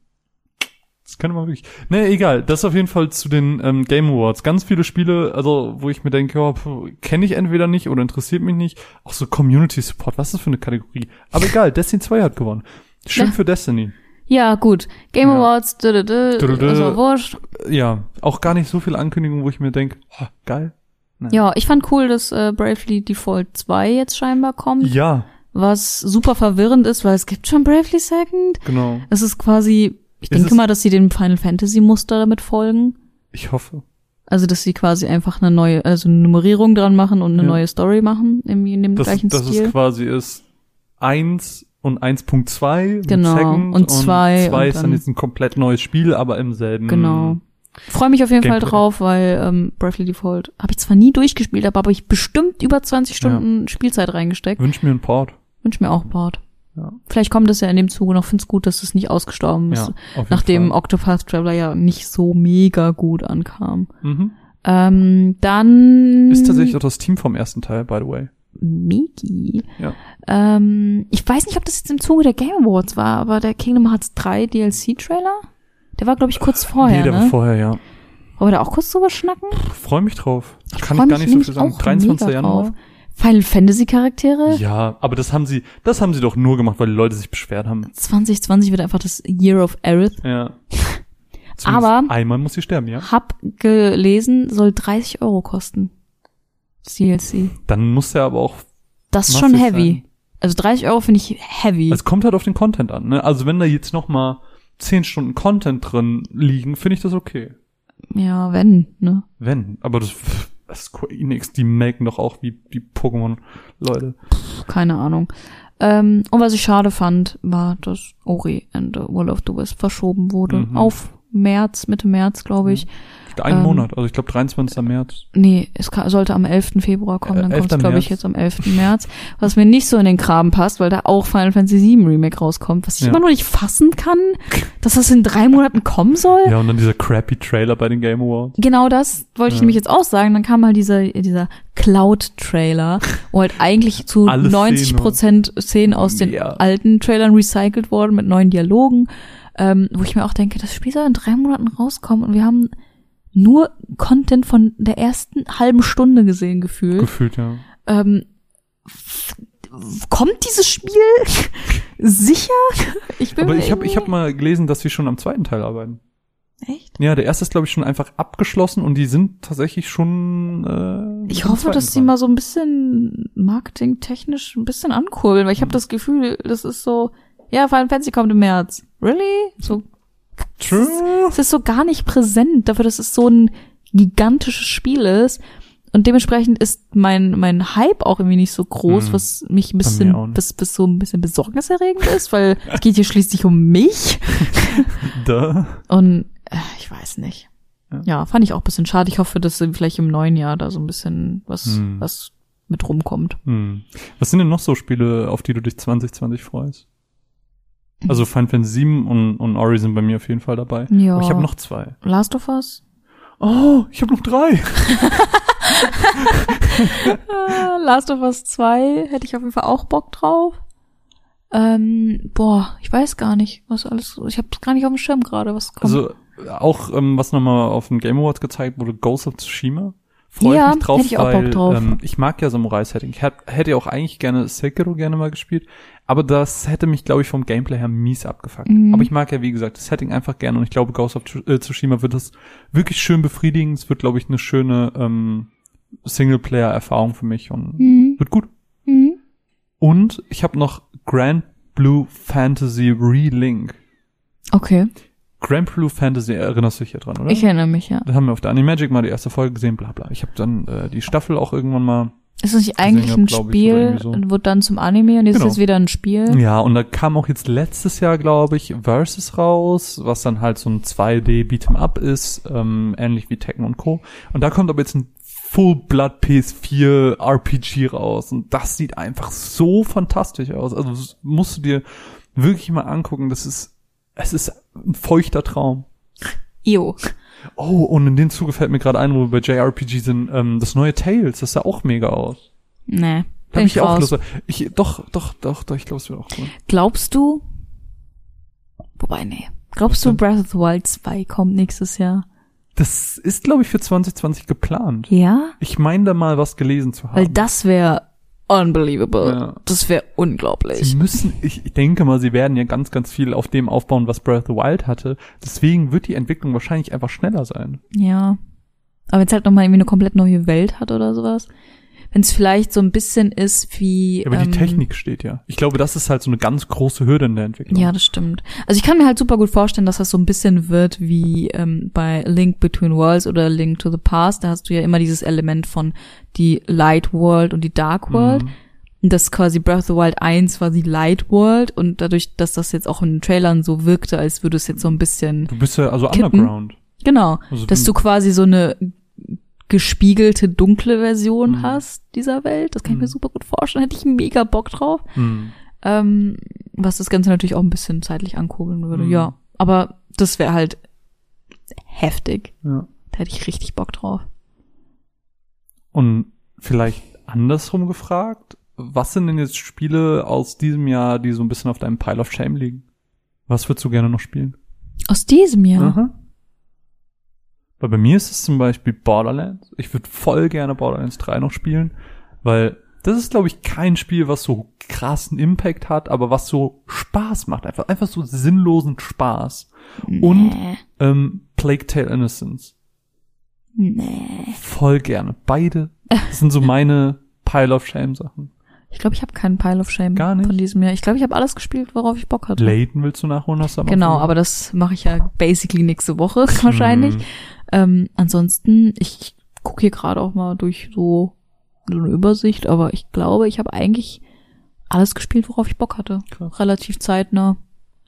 Das könnte man wirklich. Nee, egal. Das auf jeden Fall zu den ähm, Game Awards. Ganz viele Spiele, also wo ich mir denke, ja, kenne ich entweder nicht oder interessiert mich nicht. Auch so Community Support, was ist das für eine Kategorie? Aber egal, <laughs> Destiny 2 hat gewonnen. Schön Ja. für Destiny. Ja, gut. Game Ja. Awards, dü, dü, dü, Dü, dü, dü. war wurscht. Ja, auch gar nicht so viele Ankündigungen, wo ich mir denke, oh, geil. Ja, ich fand cool, dass äh, Bravely Default 2 jetzt scheinbar kommt. Ja, was super verwirrend ist, weil es gibt schon Bravely Second. Genau. Es ist quasi, ich Es denke ist- mal, dass sie dem Final Fantasy Muster damit folgen. Ich hoffe. Also, dass sie quasi einfach eine neue, also eine Nummerierung dran machen und eine Ja. neue Story machen, irgendwie in dem Das, gleichen das Stil. ist quasi ist 1 und 1.2 mit Genau, Second und zwei zwei und ist dann jetzt ein komplett neues Spiel, aber im selben. Genau. Freue mich auf jeden Fall Gameplay. drauf, weil ähm, Bravely Default habe ich zwar nie durchgespielt, aber habe ich bestimmt über 20 Stunden Spielzeit reingesteckt. Wünsch mir einen Port. Wünsch mir auch Bord. Ja. Vielleicht kommt es ja in dem Zuge noch. Find's gut, dass es nicht ausgestorben ist, Ja, nachdem Fall. Octopath Traveler ja nicht so mega gut ankam. Mhm. Ähm, dann Ist tatsächlich auch das Team vom ersten Teil, by the way. Megi. Ja. Ähm, ich weiß nicht, ob das jetzt im Zuge der Game Awards war, aber der Kingdom Hearts 3 DLC-Trailer, der war, glaube ich, kurz vorher, nee, der ne? war vorher, ja. Wollen wir da auch kurz drüber schnacken? Freue mich drauf. Kann freu ich gar nicht so viel sagen. auch 23. mega Januar. drauf. Final Fantasy Charaktere? Ja, aber das haben sie, das haben sie doch nur gemacht, weil die Leute sich beschwert haben. 2020 wird einfach das Year of Aerith. Ja. <laughs> Aber- einmal muss sie sterben, ja. Hab gelesen, soll 30 Euro kosten. Das DLC. Dann muss er aber auch, Das ist schon heavy. sein. Also 30 Euro finde ich heavy. es kommt halt auf den Content an, ne? Also wenn da jetzt noch mal 10 Stunden Content drin liegen, finde ich das okay. ja, wenn, ne? Wenn, aber das, Square Enix, die melken doch auch wie die Pokémon-Leute. Keine Ahnung. Ähm, und was ich schade fand, war, dass Ori and the Will of the Wisp verschoben wurde. Mhm. Auf März, Mitte März, glaube ich. Einen Ähm, Monat, also ich glaube 23. März. Nee, es sollte am 11. Februar kommen, Äh, dann kommt 11. es, glaube ich, jetzt am 11. März. Was mir nicht so in den Kram passt, weil da auch Final Fantasy VII Remake rauskommt, was ich Ja. immer noch nicht fassen kann, dass das in drei Monaten kommen soll. Ja, und dann dieser crappy Trailer bei den Game Awards. Genau das wollte ich Ja. nämlich jetzt auch sagen. Dann kam halt dieser, dieser Cloud-Trailer, wo halt eigentlich zu Alle 90 Prozent Szenen aus den Ja. alten Trailern recycelt wurden mit neuen Dialogen, ähm, wo ich mir auch denke, das Spiel soll in drei Monaten rauskommen und wir haben nur Content von der ersten halben Stunde gesehen gefühlt. Gefühlt, ja. Ähm, kommt dieses Spiel <laughs> sicher? Ich bin Aber ich habe ich hab mal gelesen, dass sie schon am zweiten Teil arbeiten. echt. Ja, der erste ist, glaube ich, schon einfach abgeschlossen und die sind tatsächlich schon. Äh, Ich hoffe, dass die dran. mal so ein bisschen marketingtechnisch ein bisschen ankurbeln, weil ich Mhm. habe das Gefühl, das ist so, ja, Final Fantasy kommt im März. Really? So, True. es ist so gar nicht präsent dafür, dass es so ein gigantisches Spiel ist. Und dementsprechend ist mein, mein Hype auch irgendwie nicht so groß, Mhm. was mich ein bisschen, bis, bis so ein bisschen besorgniserregend ist, weil es geht hier schließlich um mich. <laughs> Da. Und äh, ich weiß nicht. Ja. Ja. fand ich auch ein bisschen schade. Ich hoffe, dass vielleicht im neuen Jahr da so ein bisschen was, Hm. was mit rumkommt. Hm. Was sind denn noch so Spiele, auf die du dich 2020 freust? Also Final Fantasy 7 und, und Ori sind bei mir auf jeden Fall dabei. Ja. Aber ich habe noch zwei. Last of Us? Oh, ich habe noch drei. Ah, Last of Us 2 hätte ich auf jeden Fall auch Bock drauf. Ähm, boah, ich weiß gar nicht, was alles, ich habe gar nicht auf dem Schirm gerade, was kommt. Also auch ähm, was nochmal auf dem Game Awards gezeigt wurde, Ghost of Tsushima. Freue Ja, ich mich drauf, hätte ich auch Bock weil drauf. Ähm, ich mag ja Samurai-Setting. Ich hätt- hätte ja auch eigentlich gerne Sekiro gerne mal gespielt, aber das hätte mich, glaube ich, vom Gameplay her mies abgefuckt. Mhm. Aber ich mag ja, wie gesagt, das Setting einfach gerne und ich glaube, Ghost of äh, Tsushima wird das wirklich schön befriedigen. Es wird, glaube ich, eine schöne ähm, Singleplayer-Erfahrung für mich und mhm. wird gut. Mhm. Und ich habe noch Grand Blue Fantasy Relink. Okay, Grand Blue Fantasy, erinnerst du dich hier dran, oder? ich erinnere mich, ja. Da haben wir auf der Animagic mal die erste Folge gesehen, bla bla. Ich habe dann äh, die Staffel auch irgendwann mal. Ist das nicht eigentlich hab, ein ich, oder Spiel irgendwie so. und wird dann zum Anime und jetzt Genau. ist es wieder ein Spiel? Ja, und da kam auch jetzt letztes Jahr, glaube ich, Versus raus, was dann halt so ein 2D Beat'em Up ist, ähm, ähnlich wie Tekken und Co. Und da kommt aber jetzt ein Full Blood PS4 RPG raus und das sieht einfach so fantastisch aus. Also das musst du dir wirklich mal angucken. Das ist, es ist ein feuchter Traum. Io. Oh, und in dem Zuge fällt mir gerade ein, wo wir bei JRPG sind, ähm, das neue Tales, das sah auch mega aus. Nee, Da bin hab ich auch raus. Lust. Ich, doch, doch, doch, doch, ich glaube, es wird auch cool. Glaubst du? Wobei, nee. Glaubst du? Breath of the Wild 2 kommt nächstes Jahr? Das ist, glaube ich, für 2020 geplant. Ja? Ich meine da mal was gelesen zu haben. Weil das wäre unbelievable. Ja. Das wäre Sie unglaublich. müssen, ich ich denke mal, sie werden ja ganz, ganz viel auf dem aufbauen, was Breath of the Wild hatte. Deswegen wird die Entwicklung wahrscheinlich einfach schneller sein. Ja. Aber jetzt halt nochmal irgendwie eine komplett neue Welt hat oder sowas. Wenn es vielleicht so ein bisschen ist wie. Ja, aber ähm, die Technik steht ja. Ich glaube, das ist halt so eine ganz große Hürde in der Entwicklung. Ja, das stimmt. Also ich kann mir halt super gut vorstellen, dass das so ein bisschen wird wie ähm, bei Link Between Worlds oder Link to the Past. Da hast du ja immer dieses Element von die Light World und die Dark World. Mhm. Und das quasi Breath of the Wild 1 war die Light World und dadurch, dass das jetzt auch in den Trailern so wirkte, als würde es jetzt so ein bisschen Du bist ja also Kippen. underground. Genau, Also dass du- du quasi so eine gespiegelte, dunkle Version Mhm. hast dieser Welt. Das kann ich mir Mhm. super gut vorstellen. Hätte ich mega Bock drauf. Hm. Ähm, was das Ganze natürlich auch ein bisschen zeitlich ankurbeln würde. Mhm. Ja, aber das wäre halt heftig. Ja. Da hätte ich richtig Bock drauf. Und vielleicht andersrum gefragt, was sind denn jetzt Spiele aus diesem Jahr, die so ein bisschen auf deinem Pile of Shame liegen? Was würdest du gerne noch spielen? Aus diesem Jahr. Aha. Weil bei mir ist es zum Beispiel Borderlands. Ich würde voll gerne Borderlands 3 noch spielen, weil das ist, glaube ich, kein Spiel, was so krassen Impact hat, aber was so Spaß macht. Einfach, einfach so sinnlosen Spaß. Und Nee. ähm, Plague Tale Innocence. Nee. Voll gerne. Beide. Das <laughs> sind so meine Pile of Shame Sachen. Ich glaube, ich habe keinen Pile of Shame Gar nicht? von diesem Jahr. Ich glaube, ich habe alles gespielt, worauf ich Bock hatte. Layton willst du nachholen, hast du am Genau, aber das mache ich ja basically nächste Woche <laughs> wahrscheinlich. Hm. Ähm, ansonsten, ich gucke hier gerade auch mal durch so, so eine Übersicht, aber ich glaube, ich habe eigentlich alles gespielt, worauf ich Bock hatte. Krass. Relativ zeitnah.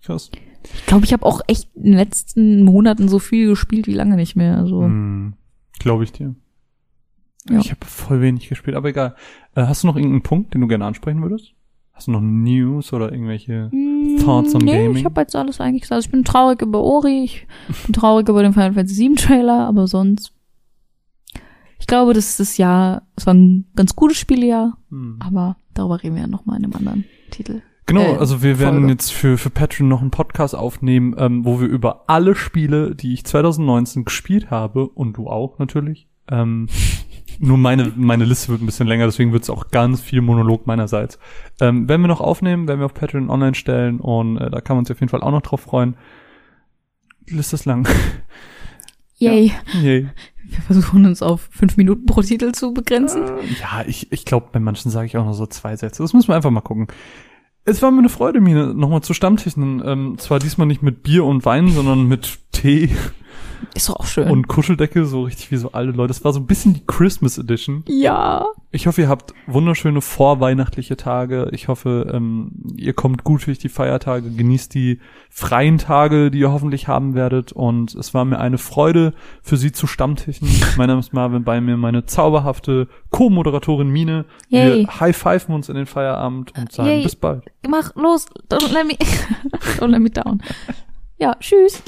Krass. Ich glaube, ich habe auch echt in den letzten Monaten so viel gespielt wie lange nicht mehr. Also Hm. Glaube ich dir. Ja. Ich habe voll wenig gespielt, aber egal. Äh, hast du noch irgendeinen Punkt, den du gerne ansprechen würdest? Hast du noch News oder irgendwelche Thoughts on Mm, nee, Gaming? ich habe jetzt alles eigentlich gesagt. Also ich bin traurig über Ori, ich bin traurig über den Final Fantasy VII Trailer, aber sonst. Ich glaube, das ist das Jahr, es war ein ganz gutes Spielejahr, Hm. aber darüber reden wir ja nochmal in einem anderen Titel. Genau, äh, also wir werden Folge. jetzt für, für Patreon noch einen Podcast aufnehmen, ähm, wo wir über alle Spiele, die ich 2019 gespielt habe, und du auch natürlich, ähm, nur meine, meine Liste wird ein bisschen länger, deswegen wird es auch ganz viel Monolog meinerseits. Ähm, werden wir noch aufnehmen, werden wir auf Patreon online stellen und äh, da kann man uns auf jeden Fall auch noch drauf freuen. Die Liste ist lang. <laughs> Yay. Yay. Wir versuchen uns auf fünf Minuten pro Titel zu begrenzen. Ja, ich, ich glaube, bei manchen sage ich auch noch so zwei Sätze. Das müssen wir einfach mal gucken. Es war mir eine Freude, Mine, nochmal zu Stammtischen. Ähm, zwar diesmal nicht mit Bier und Wein, sondern mit Tee Ist doch auch schön. und Kuscheldecke, so richtig wie so alte Leute. Das war so ein bisschen die Christmas Edition. ja. Ich hoffe, ihr habt wunderschöne vorweihnachtliche Tage. Ich hoffe, ähm, ihr kommt gut durch die Feiertage, genießt die freien Tage, die ihr hoffentlich haben werdet. Und es war mir eine Freude, für Sie zu Stammtischen. <laughs> mein Name ist Marvin, bei mir meine zauberhafte Co-Moderatorin Mine. Yay. Wir high-pfeifen uns in den Feierabend und sagen Yay. bis bald. Mach los. Don't let me, <laughs> don't let me down. Ja, tschüss.